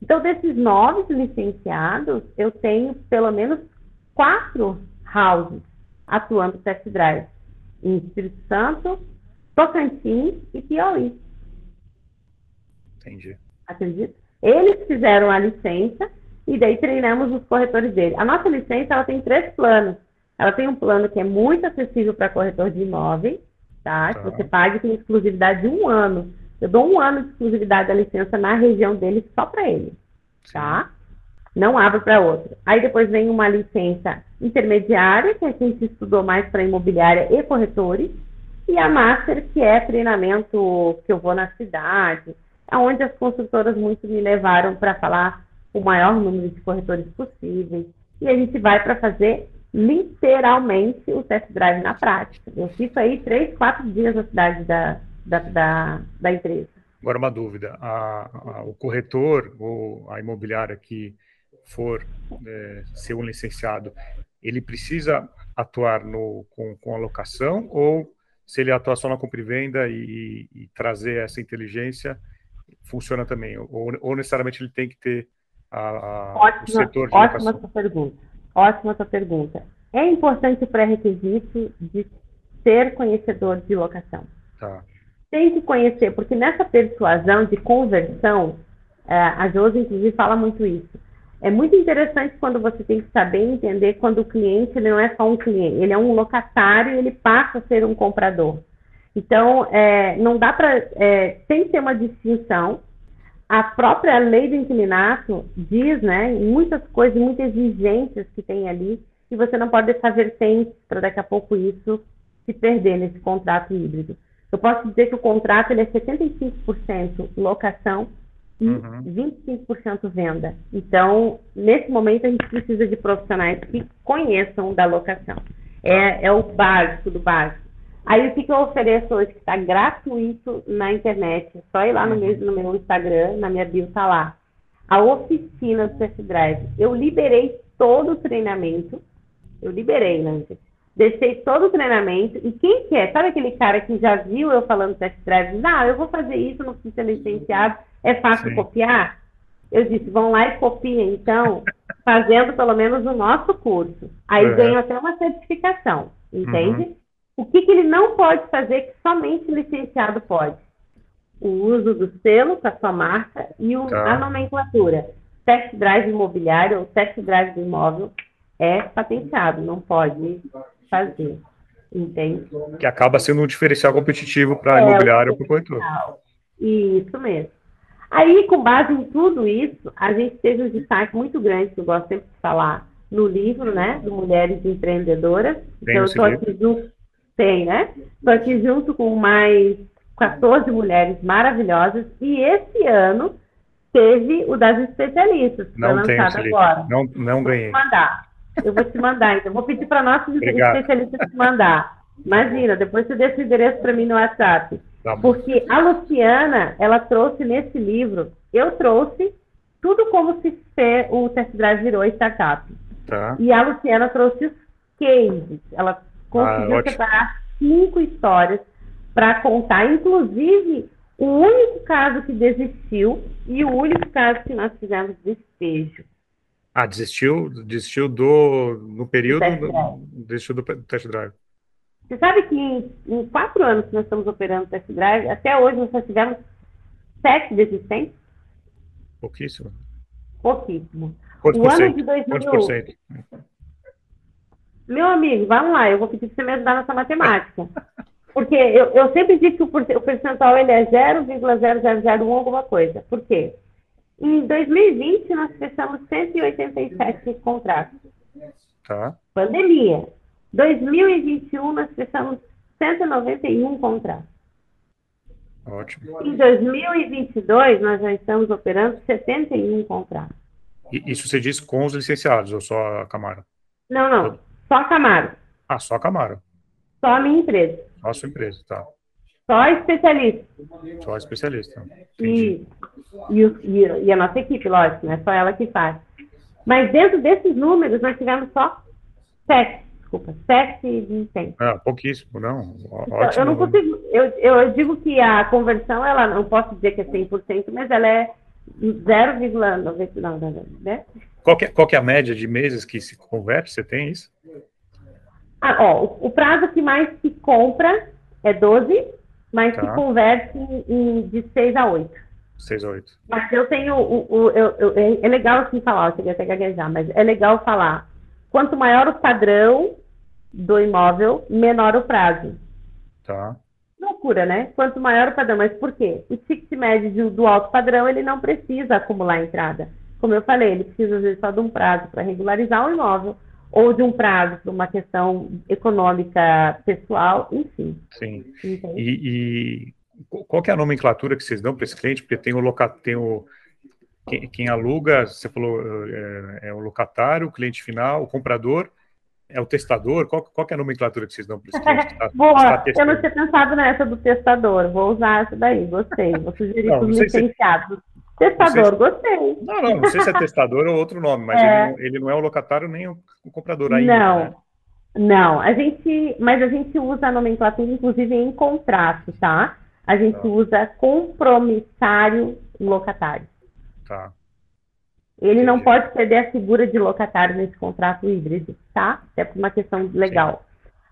Então, desses nove licenciados, eu tenho pelo menos quatro houses atuando test drive em Espírito Santo, Tocantins e Piauí. Entendi. Acredito. Eles fizeram a licença e daí treinamos os corretores dele. A nossa licença ela tem três planos. Ela tem um plano que é muito acessível para corretor de imóveis, tá? tá? Que você paga tem exclusividade de um ano. Eu dou um ano de exclusividade da licença na região dele só para ele, tá? Não abro para outro. Aí depois vem uma licença intermediária, que é quem se estudou mais para imobiliária e corretores, e a master, que é treinamento que eu vou na cidade, onde as construtoras muito me levaram para falar o maior número de corretores possíveis. E a gente vai para fazer literalmente o test drive na prática. Eu fico aí três, quatro dias na cidade da, da, da, da empresa. Agora, uma dúvida: a, a, o corretor ou a imobiliária que for é, ser um licenciado, ele precisa atuar no, com, com a locação ou se ele atua só na compra e venda e, e, trazer essa inteligência, funciona também? Ou, ou necessariamente ele tem que ter a, a, ótima, o setor de ótima locação? Sua pergunta. Ótima sua pergunta. É importante o pré-requisito de ser conhecedor de locação. Tá. Tem que conhecer, porque nessa persuasão de conversão, é, a Josi, inclusive, fala muito isso. É muito interessante quando você tem que saber entender quando o cliente ele não é só um cliente, ele é um locatário e ele passa a ser um comprador. Então, é, não dá para. É, tem que ter uma distinção a própria lei do inquilinato diz, né, muitas coisas, muitas exigências que tem ali, e você não pode deixar vertentes para daqui a pouco isso se perder nesse contrato híbrido. Eu posso dizer que o contrato ele é 75% locação e uhum. 25% venda. Então, nesse momento, a gente precisa de profissionais que conheçam da locação. É, é o básico do básico. Aí o que, que eu ofereço hoje, que está gratuito na internet, é só ir lá no, meu, no meu Instagram, na minha bio tá lá. A oficina do Test Drive. Eu liberei todo o treinamento. Eu liberei, né? Deixei todo o treinamento. E quem quer? Sabe aquele cara que já viu eu falando Test Drive? Ah, eu vou fazer isso, não preciso ser licenciado. É fácil Sim. copiar? Eu disse, vão lá e copiem, então, [laughs] fazendo pelo menos o nosso curso. Aí uhum. ganho até uma certificação, entende? Uhum. O que, que ele não pode fazer que somente o licenciado pode? O uso do selo com a sua marca e o, tá. a nomenclatura. Test drive imobiliário ou test drive do imóvel é patenteado, não pode fazer. Entende? Que acaba sendo um diferencial competitivo para é, imobiliário ou para o corretor. Isso mesmo. Aí, com base em tudo isso, a gente teve um destaque muito grande, que eu gosto sempre de falar, no livro, né, do Mulheres Empreendedoras. Tem então, eu estou aqui junto tem, né? Estou aqui junto com mais 14 mulheres maravilhosas e esse ano teve o das especialistas, que não foi lançado agora. Não, não ganhei. Vou te mandar. Eu vou te mandar, então. Vou pedir para nossos Obrigado. especialistas te mandar. Imagina, depois você deixa o endereço para mim no WhatsApp. Tá Porque a Luciana, ela trouxe nesse livro, eu trouxe tudo como se o Test Drive virou startup. Tá. E a Luciana trouxe os cases. Ela conseguiu ah, separar cinco histórias para contar, inclusive o único caso que desistiu e o único caso que nós fizemos despejo. Ah, desistiu, desistiu do no período do, desistiu do test drive. Você sabe que em, em, quatro anos que nós estamos operando test drive, até hoje nós só tivemos sete desistentes? Pouquíssimo. Pouquíssimo. Quantos o ano de 2000, Quantos por cento? Meu amigo, vamos lá, eu vou pedir para você me ajudar nessa matemática. Porque eu, eu sempre digo que o, percentual ele é 0,0001 alguma coisa. Por quê? Em 2020, nós fechamos 187 contratos. Tá. Pandemia. 2021, nós fechamos 191 contratos. Ótimo. Em 2022, nós já estamos operando 71 contratos. E isso você diz com os licenciados ou só a Camaro? Não, não. Só a Camaro. Ah, só a Camaro. Só a minha empresa. Só a sua empresa, tá. Só especialista. Só especialista. E, e, e, e, a nossa equipe, lógico, não é só ela que faz. Mas dentro desses números, nós tivemos só sete, desculpa, sete desempenhos. Ah, pouquíssimo, não. Então, Ótimo. Eu não consigo, eu, eu digo que a conversão, ela não posso dizer que é 100%, mas ela é 0,99, né? Qual, que é, qual que é a média de meses que se converte? Você tem isso? Ah, ó, o, o prazo que mais se compra é 12, mas tá. se converte em, de 6 a 8. 6 a 8. Mas eu tenho. O, o, eu, eu, é legal assim falar, eu queria até gaguejar, mas é legal falar. Quanto maior o padrão do imóvel, menor o prazo. Tá. Loucura, né? Quanto maior o padrão, mas por quê? O ticket médio do alto padrão, ele não precisa acumular entrada. Como eu falei, ele precisa às vezes só de um prazo para regularizar o imóvel ou de um prazo para uma questão econômica pessoal, enfim. Sim. E, e, qual é a nomenclatura que vocês dão para esse cliente? Porque tem o locatário, tem o quem, quem, aluga, você falou, é, é, o locatário, o cliente final, o comprador, é o testador? Qual, qual é a nomenclatura que vocês dão para esse cliente? Tá, [laughs] Boa, eu não tinha pensado nessa do testador, vou usar essa daí, gostei, vou sugerir para os licenciados. Testador, se... gostei. Não, não, não sei se é testador ou outro nome, mas é... ele, ele, não é o locatário nem o, o comprador ainda. Não, né? não, a gente, mas a gente usa a nomenclatura, inclusive, em contrato, tá? A gente tá. usa compromissário locatário. Tá. Ele Entendi. não pode ceder a figura de locatário nesse contrato híbrido, tá? É por uma questão legal.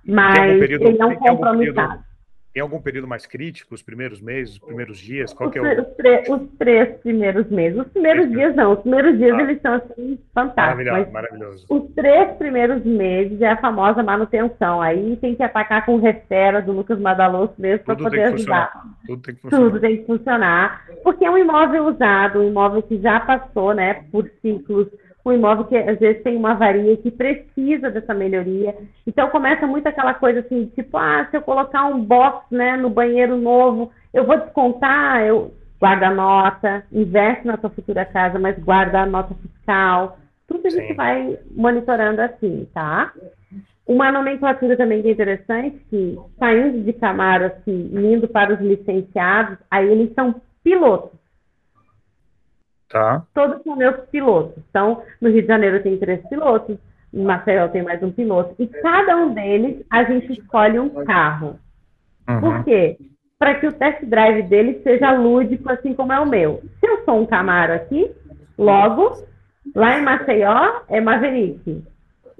Mas ele não é compromissado. Tem algum período mais crítico, os primeiros meses, os primeiros dias? Qual os, é o... os, os, três primeiros meses. Os primeiros dias não, os primeiros dias ah. eles são assim fantásticos. Maravilhoso, maravilhoso. Os três primeiros meses é a famosa manutenção. Aí tem que atacar com refera do Lucas Madaloso mesmo para poder ajudar. Tudo tem que funcionar. Tudo tem que funcionar. Porque é um imóvel usado, um imóvel que já passou né, por ciclos um imóvel que às vezes tem uma avaria que precisa dessa melhoria. Então começa muito aquela coisa assim, tipo, ah, se eu colocar um box né, no banheiro novo, eu vou descontar, eu guarda a nota, investe na sua futura casa, mas guarda a nota fiscal. Tudo a gente Sim. vai monitorando assim, tá? Uma nomenclatura também que é interessante, que saindo de Camaro, assim, indo para os licenciados, aí eles são pilotos. Tá. Todos são meus pilotos. Então, no Rio de Janeiro tem três pilotos, em Maceió tem mais um piloto. E cada um deles, a gente escolhe um carro. Uhum. Por quê? Para que o test drive dele seja lúdico, assim como é o meu. Se eu sou um Camaro aqui, logo, lá em Maceió é Maverick.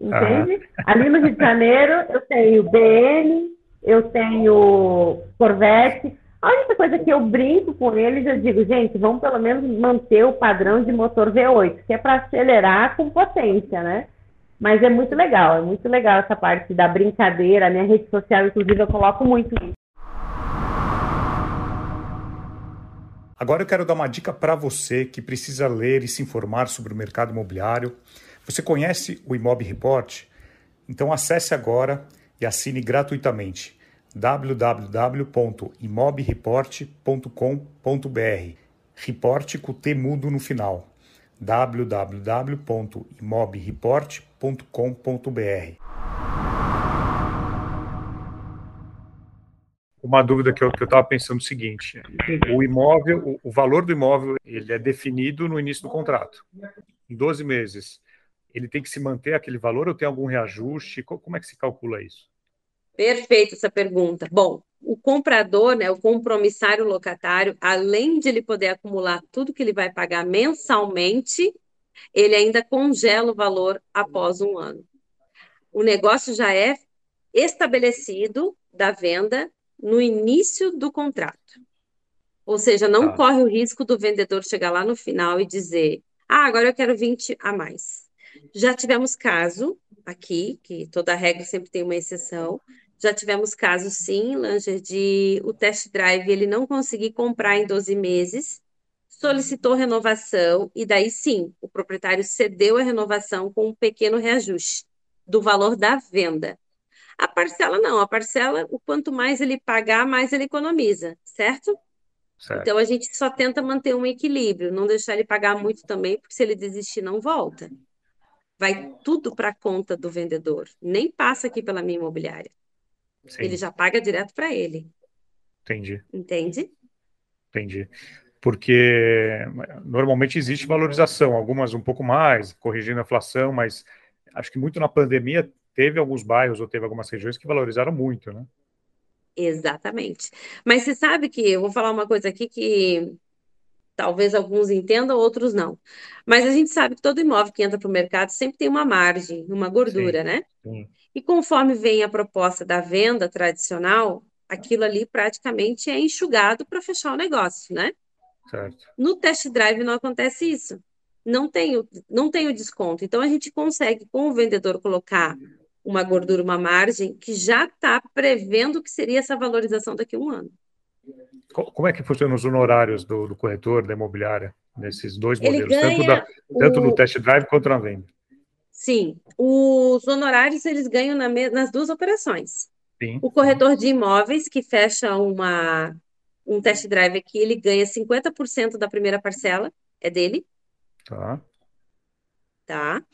Entende? Uhum. Ali no Rio de Janeiro, eu tenho BM, eu tenho Corvette. A única coisa que eu brinco com eles, eu digo, gente, vamos pelo menos manter o padrão de motor V8, que é para acelerar com potência, né? Mas é muito legal, é muito legal essa parte da brincadeira. Minha rede social, inclusive, eu coloco muito isso. Agora eu quero dar uma dica para você que precisa ler e se informar sobre o mercado imobiliário. Você conhece o Imob Report? Então acesse agora e assine gratuitamente www.imobreport.com.br. Report com T mudo no final. www.imobreport.com.br. Uma dúvida que eu estava pensando é o seguinte: o imóvel, o, o valor do imóvel, ele é definido no início do contrato. Em 12 meses, ele tem que se manter aquele valor ou tem algum reajuste? Como é que se calcula isso? Perfeita essa pergunta. Bom, o comprador, né, o compromissário locatário, além de ele poder acumular tudo que ele vai pagar mensalmente, ele ainda congela o valor após um ano. O negócio já é estabelecido da venda no início do contrato. Ou seja, não ah. corre o risco do vendedor chegar lá no final e dizer: ah, agora eu quero 20 a mais. Já tivemos caso aqui, que toda regra sempre tem uma exceção, já tivemos casos, sim, Langer, de o test drive ele não conseguir comprar em 12 meses, solicitou renovação, e daí sim, o proprietário cedeu a renovação com um pequeno reajuste do valor da venda. A parcela não, a parcela, o quanto mais ele pagar, mais ele economiza, certo? Certo. Então a gente só tenta manter um equilíbrio, não deixar ele pagar muito também, porque se ele desistir, não volta. Vai tudo para a conta do vendedor, nem passa aqui pela minha imobiliária. Sim, Ele já paga direto para ele, entendi, entende? entendi. Porque normalmente existe valorização, algumas um pouco mais, corrigindo a inflação, mas acho que muito na pandemia teve alguns bairros ou teve algumas regiões que valorizaram muito, né? Exatamente. Mas você sabe que eu vou falar uma coisa aqui que talvez alguns entendam, outros não. Mas a gente sabe que todo imóvel que entra para o mercado sempre tem uma margem, uma gordura, Sim, né? sim, E conforme vem a proposta da venda tradicional, aquilo ali praticamente é enxugado para fechar o negócio, né? certo. No test drive não acontece isso. Não tem o, não tem o desconto. Então a gente consegue, com o vendedor, colocar uma gordura, uma margem, que já está prevendo o que seria essa valorização daqui a um ano. Co- Como é que funcionam os honorários do, do corretor, da imobiliária, nesses dois modelos, tanto, da, tanto no o. test drive quanto na venda? Sim, os honorários eles ganham na nas duas operações. Sim, O corretor de imóveis que fecha uma, um test drive aqui, ele ganha 50% da primeira parcela, é dele, tá, tá?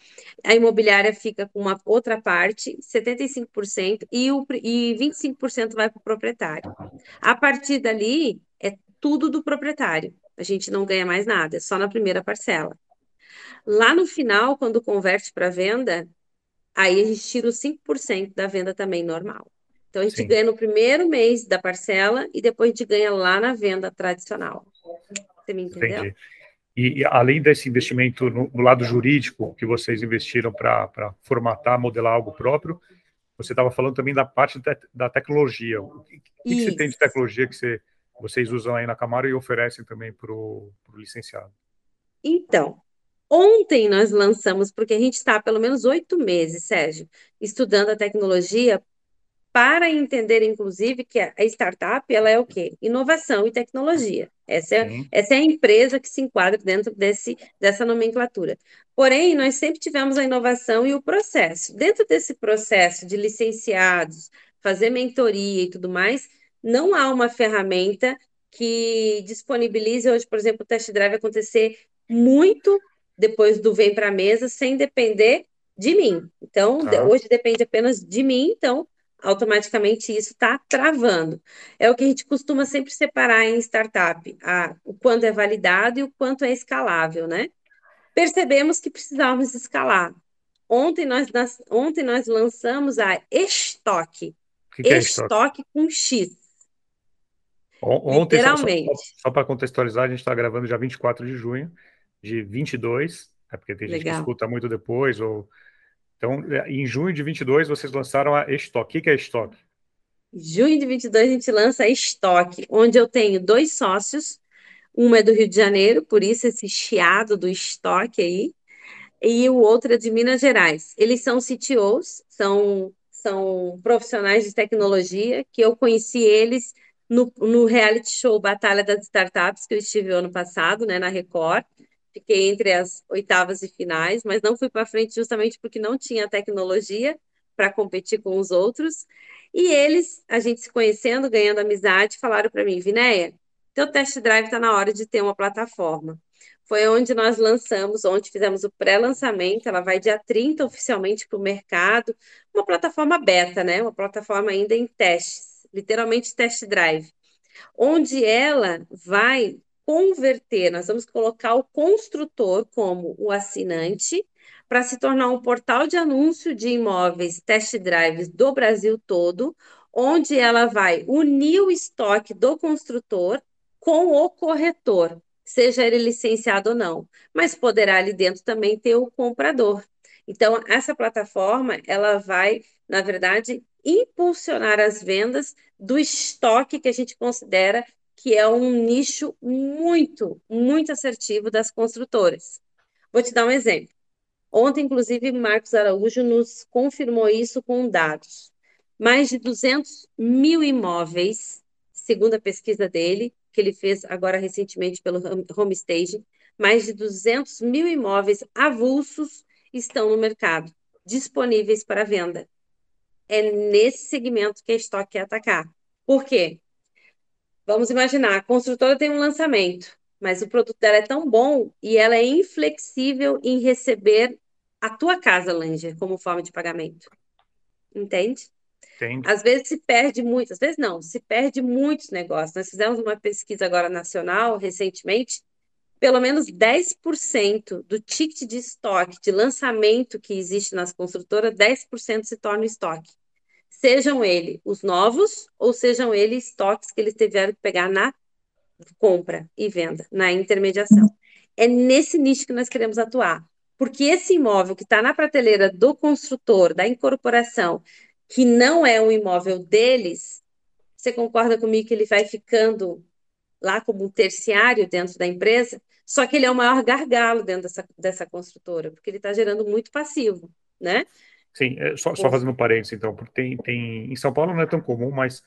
A imobiliária fica com uma outra parte, 75%, e, o, e 25% vai para o proprietário. A partir dali, é tudo do proprietário. A gente não ganha mais nada, é só na primeira parcela. Lá no final, quando converte para venda, aí a gente tira os 5% da venda também normal. Então, a gente sim, ganha no primeiro mês da parcela e depois a gente ganha lá na venda tradicional. Você me entendeu? entendi. E, e além desse investimento no, no lado jurídico que vocês investiram para formatar, modelar algo próprio, você estava falando também da parte da, da tecnologia. O que, que você tem de tecnologia que você, vocês usam aí na Camaro e oferecem também para o licenciado? Então, ontem nós lançamos, porque a gente está há pelo menos oito meses, Sérgio, estudando a tecnologia para entender, inclusive, que a startup ela é o quê? Inovação e tecnologia. Essa é, Sim, essa é a empresa que se enquadra dentro desse, dessa nomenclatura. Porém, nós sempre tivemos a inovação e o processo. Dentro desse processo de licenciados, fazer mentoria e tudo mais, não há uma ferramenta que disponibilize hoje, por exemplo, o test drive acontecer muito depois do vem para a mesa, sem depender de mim. Então, tá, hoje depende apenas de mim, então automaticamente isso está travando. É o que a gente costuma sempre separar em startup, a, o quanto é validado e o quanto é escalável, né? Percebemos que precisávamos escalar. Ontem nós, nas- ontem nós lançamos a Estoque, o que, que é estoque? Estoque com X, On- Ontem, só, só, literalmente. só para contextualizar, a gente está gravando dia 24 de junho de 22, é porque tem gente que Legal. escuta muito depois, ou... Então, é, em junho de 22, vocês lançaram a estoque. O que que é estoque? Junho de 22 a gente lança a Estoque, onde eu tenho dois sócios, uma é do Rio de Janeiro, por isso esse chiado do estoque aí, e o outro é de Minas Gerais. Eles são CTOs, são, são profissionais de tecnologia, que eu conheci eles no, no reality show Batalha das Startups, que eu estive ano passado, né, na Record. Fiquei entre as oitavas e finais, mas não fui para frente justamente porque não tinha tecnologia para competir com os outros. E eles, a gente se conhecendo, ganhando amizade, falaram para mim, Vinéia, teu test drive está na hora de ter uma plataforma. Foi onde nós lançamos, onde fizemos o pré-lançamento. Ela vai dia 30 oficialmente para o mercado. Uma plataforma beta, né? Uma plataforma ainda em testes, literalmente test drive, onde ela vai converter. Nós vamos colocar o construtor como o assinante para se tornar um portal de anúncio de imóveis test drives do Brasil todo, onde ela vai unir o estoque do construtor com o corretor seja ele licenciado ou não, mas poderá ali dentro também ter o comprador. Então, essa plataforma, ela vai, na verdade, impulsionar as vendas do estoque que a gente considera que é um nicho muito, muito assertivo das construtoras. Vou te dar um exemplo. Ontem, inclusive, Marcos Araújo nos confirmou isso com dados. Mais de 200 mil imóveis, segundo a pesquisa dele, que ele fez agora recentemente pelo Homestage, mais de 200 mil imóveis avulsos estão no mercado, disponíveis para venda. É nesse segmento que a Stock quer atacar. Por quê? Vamos imaginar, a construtora tem um lançamento, mas o produto dela é tão bom e ela é inflexível em receber a tua casa, Langer, como forma de pagamento. Entende? Entende? Às vezes se perde muito, às vezes não, se perde muitos negócios. Nós fizemos uma pesquisa agora nacional, recentemente, pelo menos 10% do ticket de estoque, de lançamento que existe nas construtoras, 10% se torna estoque. Sejam ele os novos ou sejam eles estoques que eles tiveram que pegar na compra e venda, na intermediação. É nesse nicho que nós queremos atuar. Porque esse imóvel que está na prateleira do construtor, da incorporação, que não é um imóvel deles, você concorda comigo que ele vai ficando lá como um terciário dentro da empresa? Só que ele é o maior gargalo dentro dessa, dessa construtora, porque ele está gerando muito passivo, né? Sim, é, só, só fazendo um parênteses, então, porque tem, tem, em São Paulo não é tão comum, mas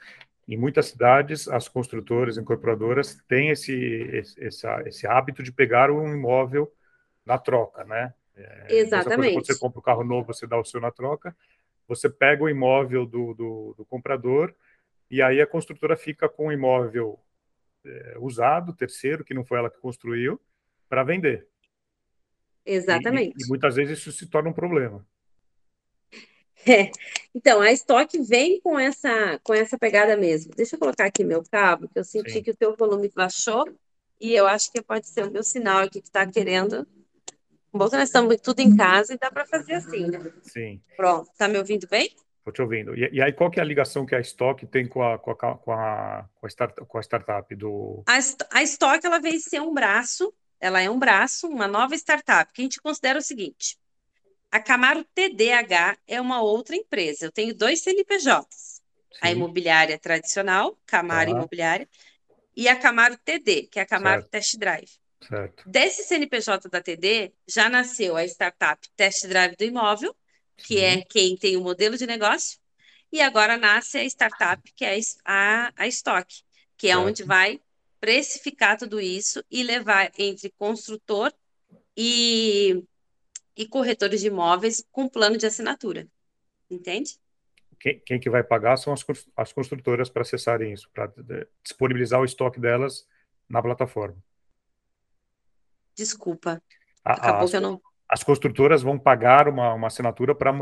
em muitas cidades as construtoras, incorporadoras têm esse, esse, esse, esse hábito de pegar um imóvel na troca, né? É, Exatamente. quando você compra um carro novo, você dá o seu na troca, você pega o imóvel do, do, do comprador e aí a construtora fica com o imóvel é, usado, terceiro, que não foi ela que construiu, para vender. Exatamente. E, e, muitas vezes isso se torna um problema. É. Então, a estoque vem com essa, com essa pegada mesmo. Deixa eu colocar aqui meu cabo, que eu senti Sim. que o teu volume baixou, e eu acho que pode ser o meu sinal aqui que está querendo Bom nós estamos tudo em casa e dá para fazer assim, né? Sim. Pronto, tá me ouvindo bem? Estou te ouvindo. E, e, aí, qual que é a ligação que a Stock tem com a, com a, com a, com a, start, com a startup do... A, a Stock, ela veio ser um braço, ela é um braço, uma nova startup, que a gente considera o seguinte, a Camaro TDH é uma outra empresa, eu tenho dois CNPJs, Sim. a imobiliária tradicional, Camaro Imobiliária, e a Camaro TD, que é a Camaro certo. Test Drive. Certo. Desse CNPJ da TD, já nasceu a startup Test Drive do Imóvel, que Sim. é quem tem o modelo de negócio, e agora nasce a startup, que é a, a Stock, que é certo. onde vai precificar tudo isso e levar entre construtor e, e corretores de imóveis com plano de assinatura. Entende? Quem, quem que vai pagar são as, as construtoras para acessarem isso, para disponibilizar o estoque delas na plataforma. Desculpa. Acabou as, que eu não. As construtoras vão pagar uma, uma assinatura para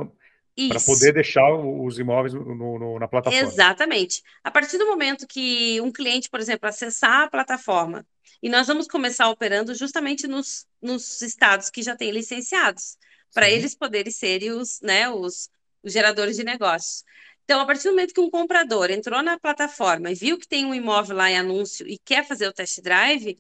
para poder deixar os imóveis no, no, na plataforma. Exatamente. A partir do momento que um cliente, por exemplo, acessar a plataforma, e nós vamos começar operando justamente nos, nos estados que já têm licenciados, para eles poderem serem os, né, os, os geradores de negócios. Então, a partir do momento que um comprador entrou na plataforma e viu que tem um imóvel lá em anúncio e quer fazer o test drive,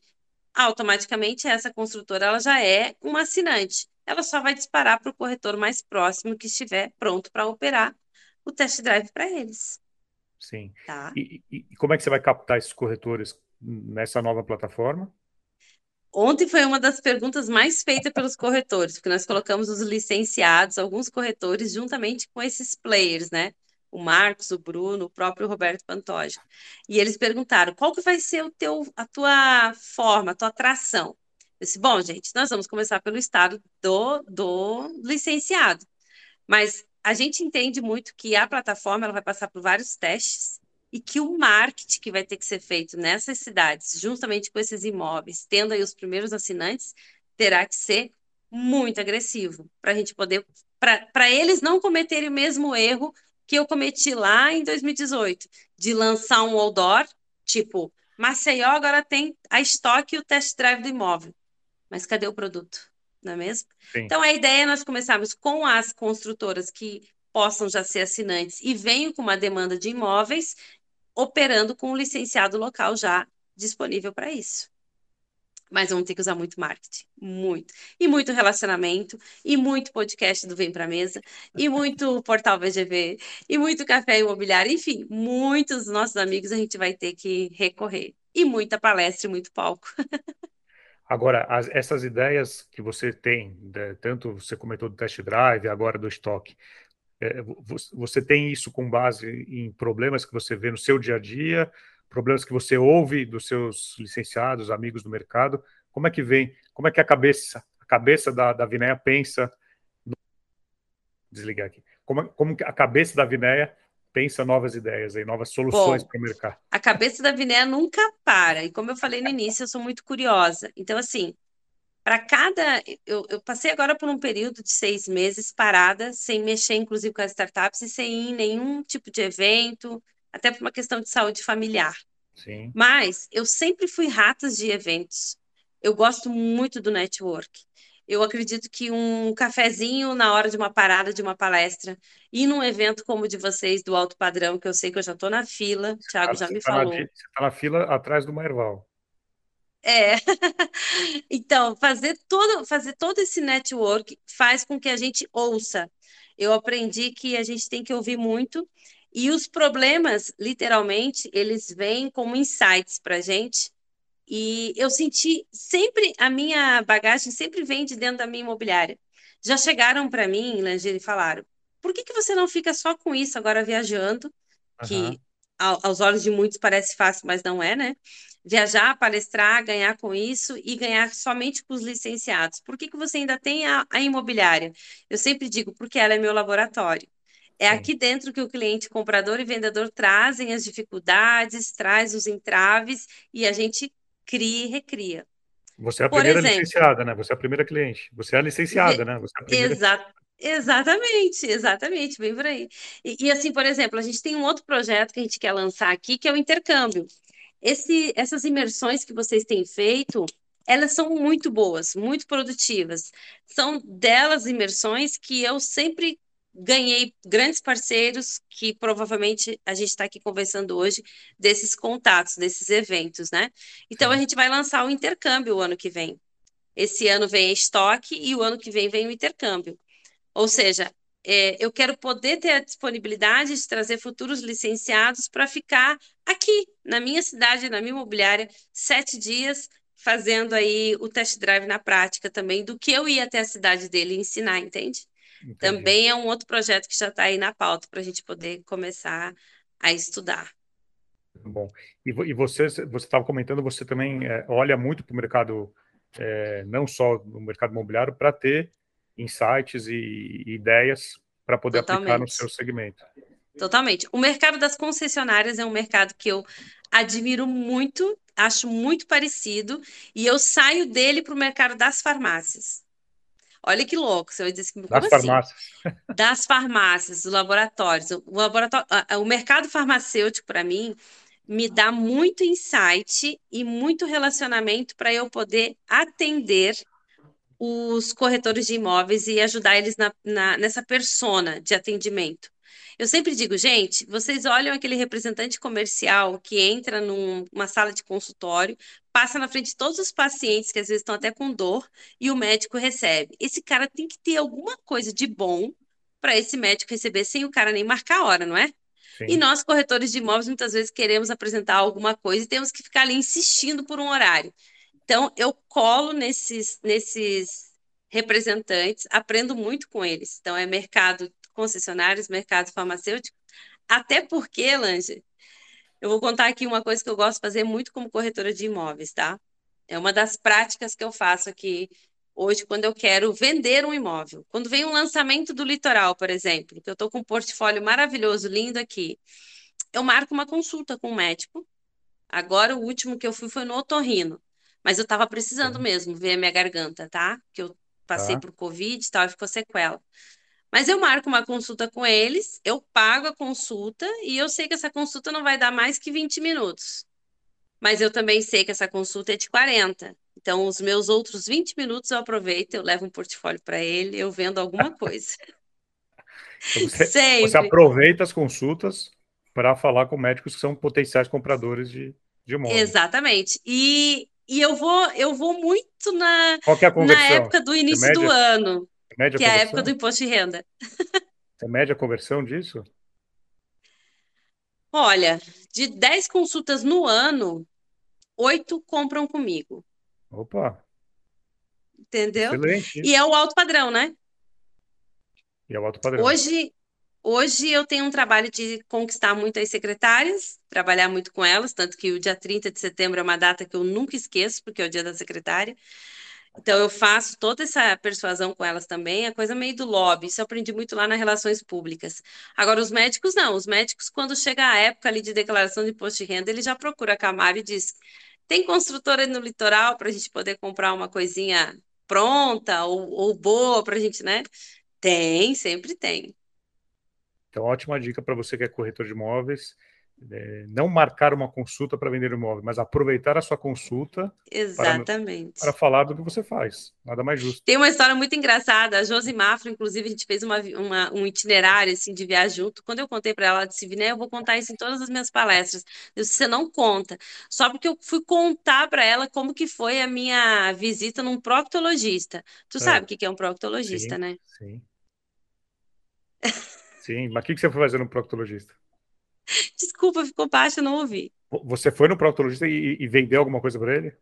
automaticamente essa construtora ela já é uma assinante. Ela só vai disparar para o corretor mais próximo que estiver pronto para operar o test drive para eles. Sim. Tá? E, e, como é que você vai captar esses corretores nessa nova plataforma? Ontem foi uma das perguntas mais feitas pelos corretores, porque nós colocamos os licenciados, alguns corretores, juntamente com esses players, né? o Marcos, o Bruno, o próprio Roberto Pantoja. E eles perguntaram: qual que vai ser o teu, a tua forma, a tua atração? Disse: bom, gente, nós vamos começar pelo estado do, do licenciado. Mas a gente entende muito que a plataforma ela vai passar por vários testes e que o marketing que vai ter que ser feito nessas cidades, juntamente com esses imóveis, tendo aí os primeiros assinantes, terá que ser muito agressivo para a gente poder, para eles não cometerem o mesmo erro que eu cometi lá em 2018, de lançar um outdoor, tipo, Maceió agora tem a estoque e o test drive do imóvel. Mas cadê o produto? Não é mesmo? Sim. Então, a ideia é nós começarmos com as construtoras que possam já ser assinantes e venham com uma demanda de imóveis, operando com o licenciado local já disponível para isso mas vamos ter que usar muito marketing, muito. E muito relacionamento, e muito podcast do Vem Pra Mesa, e muito [laughs] portal VGV, e muito café imobiliário, enfim, muitos nossos amigos a gente vai ter que recorrer. E muita palestra e muito palco. [laughs] Agora, as, essas ideias que você tem, de, tanto você comentou do test drive, agora do estoque, é, você tem isso com base em problemas que você vê no seu dia a dia, problemas que você ouve dos seus licenciados, amigos do mercado, como é que vem, como é que a cabeça, a cabeça da, da Vinéia pensa, no... desligar aqui, como, como a cabeça da Vinéia pensa novas ideias aí, novas soluções para o mercado. A cabeça da Viné nunca para. E como eu falei no início, eu sou muito curiosa. Então, assim, para cada. Eu, eu, passei agora por um período de seis meses parada, sem mexer, inclusive, com as startups e sem ir em nenhum tipo de evento, até por uma questão de saúde familiar. Sim. Mas eu sempre fui ratas de eventos. Eu gosto muito do network. Eu acredito que um cafezinho na hora de uma parada de uma palestra e num evento como o de vocês, do alto padrão, que eu sei que eu já estou na fila, o Thiago já me tá falou. Na, você está na fila atrás do Marval. É. [laughs] Então, fazer todo, fazer todo esse network faz com que a gente ouça. Eu aprendi que a gente tem que ouvir muito e os problemas, literalmente, eles vêm como insights para a gente. E eu senti sempre, a minha bagagem sempre vem de dentro da minha imobiliária. Já chegaram para mim, Langer, e falaram: por que, que você não fica só com isso agora viajando? Que uhum. aos olhos de muitos parece fácil, mas não é, né? viajar, palestrar, ganhar com isso e ganhar somente com os licenciados. Por que, que você ainda tem a, a imobiliária? Eu sempre digo, porque ela é meu laboratório. É Sim. aqui dentro que o cliente, comprador e vendedor trazem as dificuldades, traz os entraves e a gente cria e recria. Você é a primeira exemplo, licenciada, né? Você é a primeira cliente. Você é a licenciada, né? Você é a primeira... Exatamente, exatamente, bem por aí. E, e, assim, por exemplo, a gente tem um outro projeto que a gente quer lançar aqui, que é o intercâmbio. Esse, essas imersões que vocês têm feito, elas são muito boas, muito produtivas. São delas imersões que eu sempre ganhei grandes parceiros que provavelmente a gente está aqui conversando hoje desses contatos, desses eventos, né? Então a gente vai lançar o intercâmbio o ano que vem. Esse ano vem estoque e o ano que vem vem o intercâmbio. Ou seja, é, eu quero poder ter a disponibilidade de trazer futuros licenciados para ficar aqui, na minha cidade, na minha imobiliária, sete dias, fazendo aí o test drive na prática também, do que eu ia até a cidade dele ensinar, entende? Entendi. Também é um outro projeto que já está aí na pauta para a gente poder começar a estudar. Bom, e, e você você estava comentando, você também é, olha muito para o mercado, é, não só no mercado imobiliário, para ter insights e, e ideias para poder Totalmente. aplicar no seu segmento. Totalmente. O mercado das concessionárias é um mercado que eu admiro muito, acho muito parecido, e eu saio dele para o mercado das farmácias. Olha que louco, você vai dizer assim, das farmácias. Assim? [laughs] Das farmácias, dos laboratórios. O, laboratório, o mercado farmacêutico, para mim, me dá muito insight e muito relacionamento para eu poder atender os corretores de imóveis e ajudar eles na, na, nessa persona de atendimento. Eu sempre digo, gente, vocês olham aquele representante comercial que entra numa sala de consultório, passa na frente de todos os pacientes que às vezes estão até com dor e o médico recebe. Esse cara tem que ter alguma coisa de bom para esse médico receber sem o cara nem marcar a hora, não é? Sim. E nós, corretores de imóveis, muitas vezes queremos apresentar alguma coisa e temos que ficar ali insistindo por um horário. Então, eu colo nesses, nesses representantes, aprendo muito com eles. Então, é mercado concessionários, mercado farmacêutico, até porque, Lange, eu vou contar aqui uma coisa que eu gosto de fazer muito como corretora de imóveis, tá? É uma das práticas que eu faço aqui hoje quando eu quero vender um imóvel. Quando vem um lançamento do litoral, por exemplo, que eu estou com um portfólio maravilhoso, lindo aqui, eu marco uma consulta com o um médico. Agora, o último que eu fui foi no otorrino. Mas eu estava precisando uhum. mesmo ver a minha garganta, tá? Que eu passei tá. por Covid e tal, e ficou sequela. Mas eu marco uma consulta com eles, eu pago a consulta e eu sei que essa consulta não vai dar mais que 20 minutos. Mas eu também sei que essa consulta é de 40. Então, os meus outros 20 minutos eu aproveito, eu levo um portfólio para ele, eu vendo alguma coisa. [laughs] Então você, Sempre. você aproveita as consultas para falar com médicos que são potenciais compradores de, de imóveis. Exatamente. E e eu vou, eu vou muito na, é na época do início do ano, que é a época do imposto de renda. Você mede a conversão disso? Olha, de 10 consultas no ano, oito compram comigo. Opa! Entendeu? Excelente. E é o alto padrão, né? E é o alto padrão. Hoje, Hoje eu tenho um trabalho de conquistar muito as secretárias, trabalhar muito com elas, tanto que o dia 30 de setembro é uma data que eu nunca esqueço, porque é o dia da secretária. Então, eu faço toda essa persuasão com elas também, a coisa meio do lobby. Isso eu aprendi muito lá nas relações públicas. Agora, os médicos não. Os médicos, quando chega a época ali de declaração de imposto de renda, ele já procura a Camara e diz: tem construtora no litoral para a gente poder comprar uma coisinha pronta ou, ou boa para a gente, né? Tem, sempre tem. Então, ótima dica para você que é corretor de imóveis é, não marcar uma consulta para vender imóvel, mas aproveitar a sua consulta Exatamente. Para, para, falar do que você faz. Nada mais justo. Tem uma história muito engraçada. A Josi Mafra, inclusive, a gente fez uma, uma, um itinerário assim, de viagem junto. Quando eu contei para ela, ela disse: eu vou contar isso em todas as minhas palestras. Eu disse, você não conta. Só porque eu fui contar para ela como que foi a minha visita num proctologista. Tu é. sabe o que é um proctologista, sim, né? Sim. sim, mas o que você foi fazer no proctologista? [laughs] Desculpa, ficou baixo, não ouvi. Você foi no proctologista e, e vendeu alguma coisa para ele?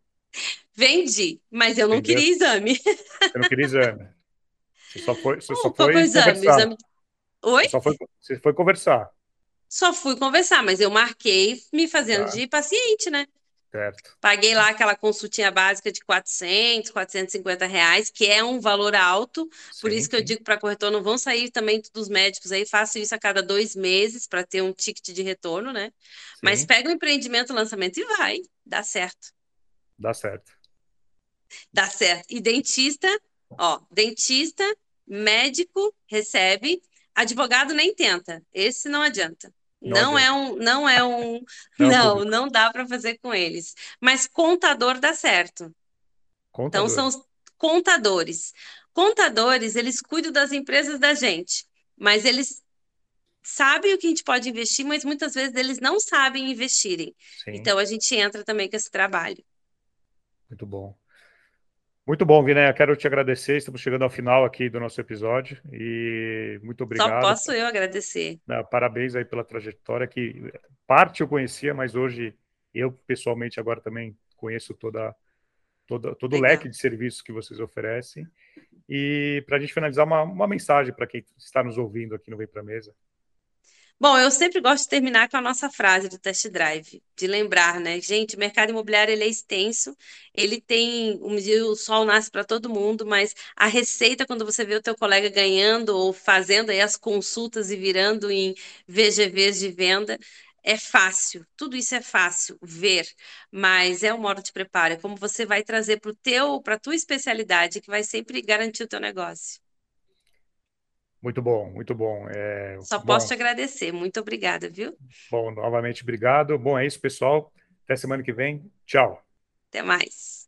Vendi, mas eu não Vendeu? queria exame. Você não queria exame. Você só foi, você só foi exame, conversar. Exame... Oi? Você, só foi, você foi conversar. Só fui conversar, mas eu marquei me fazendo tá. de paciente, né? Certo. Paguei lá aquela consultinha básica de 400, 450 reais, que é um valor alto. Sim, por isso que sim. eu digo para corretor, não vão sair também dos médicos aí, faço isso a cada dois meses para ter um ticket de retorno, né? Sim. Mas pega o empreendimento, lançamento e vai, dá certo. Dá certo. Dá certo. E dentista, ó, dentista, médico recebe, advogado nem tenta. Esse não adianta. [laughs] Não, é um, não é um, não, não, não dá para fazer com eles. Mas contador dá certo. Contador. Então são os contadores. Contadores, eles cuidam das empresas da gente, mas eles sabem o que a gente pode investir, mas muitas vezes eles não sabem investirem. Sim. Então a gente entra também com esse trabalho. Muito bom. Muito bom, Viné. Quero te agradecer. Estamos chegando ao final aqui do nosso episódio e muito obrigado. Só posso eu agradecer. Parabéns aí pela trajetória que parte eu conhecia, mas hoje eu pessoalmente agora também conheço toda, toda todo o leque de serviços que vocês oferecem. E para a gente finalizar uma, uma mensagem para quem está nos ouvindo aqui no Vem para Mesa. Bom, eu sempre gosto de terminar com a nossa frase do test drive, de lembrar, né? Gente, o mercado imobiliário ele é extenso, ele tem, um dia o sol nasce para todo mundo, mas a receita quando você vê o teu colega ganhando ou fazendo aí as consultas e virando em VGVs de venda, é fácil, tudo isso é fácil ver, mas é o modo de preparo, é como você vai trazer para o teu, para a tua especialidade que vai sempre garantir o teu negócio. Muito bom, muito bom. É, Só bom. posso te agradecer. Muito obrigada, viu? Bom, novamente, obrigado. Bom, é isso, pessoal. Até semana que vem. Tchau. Até mais.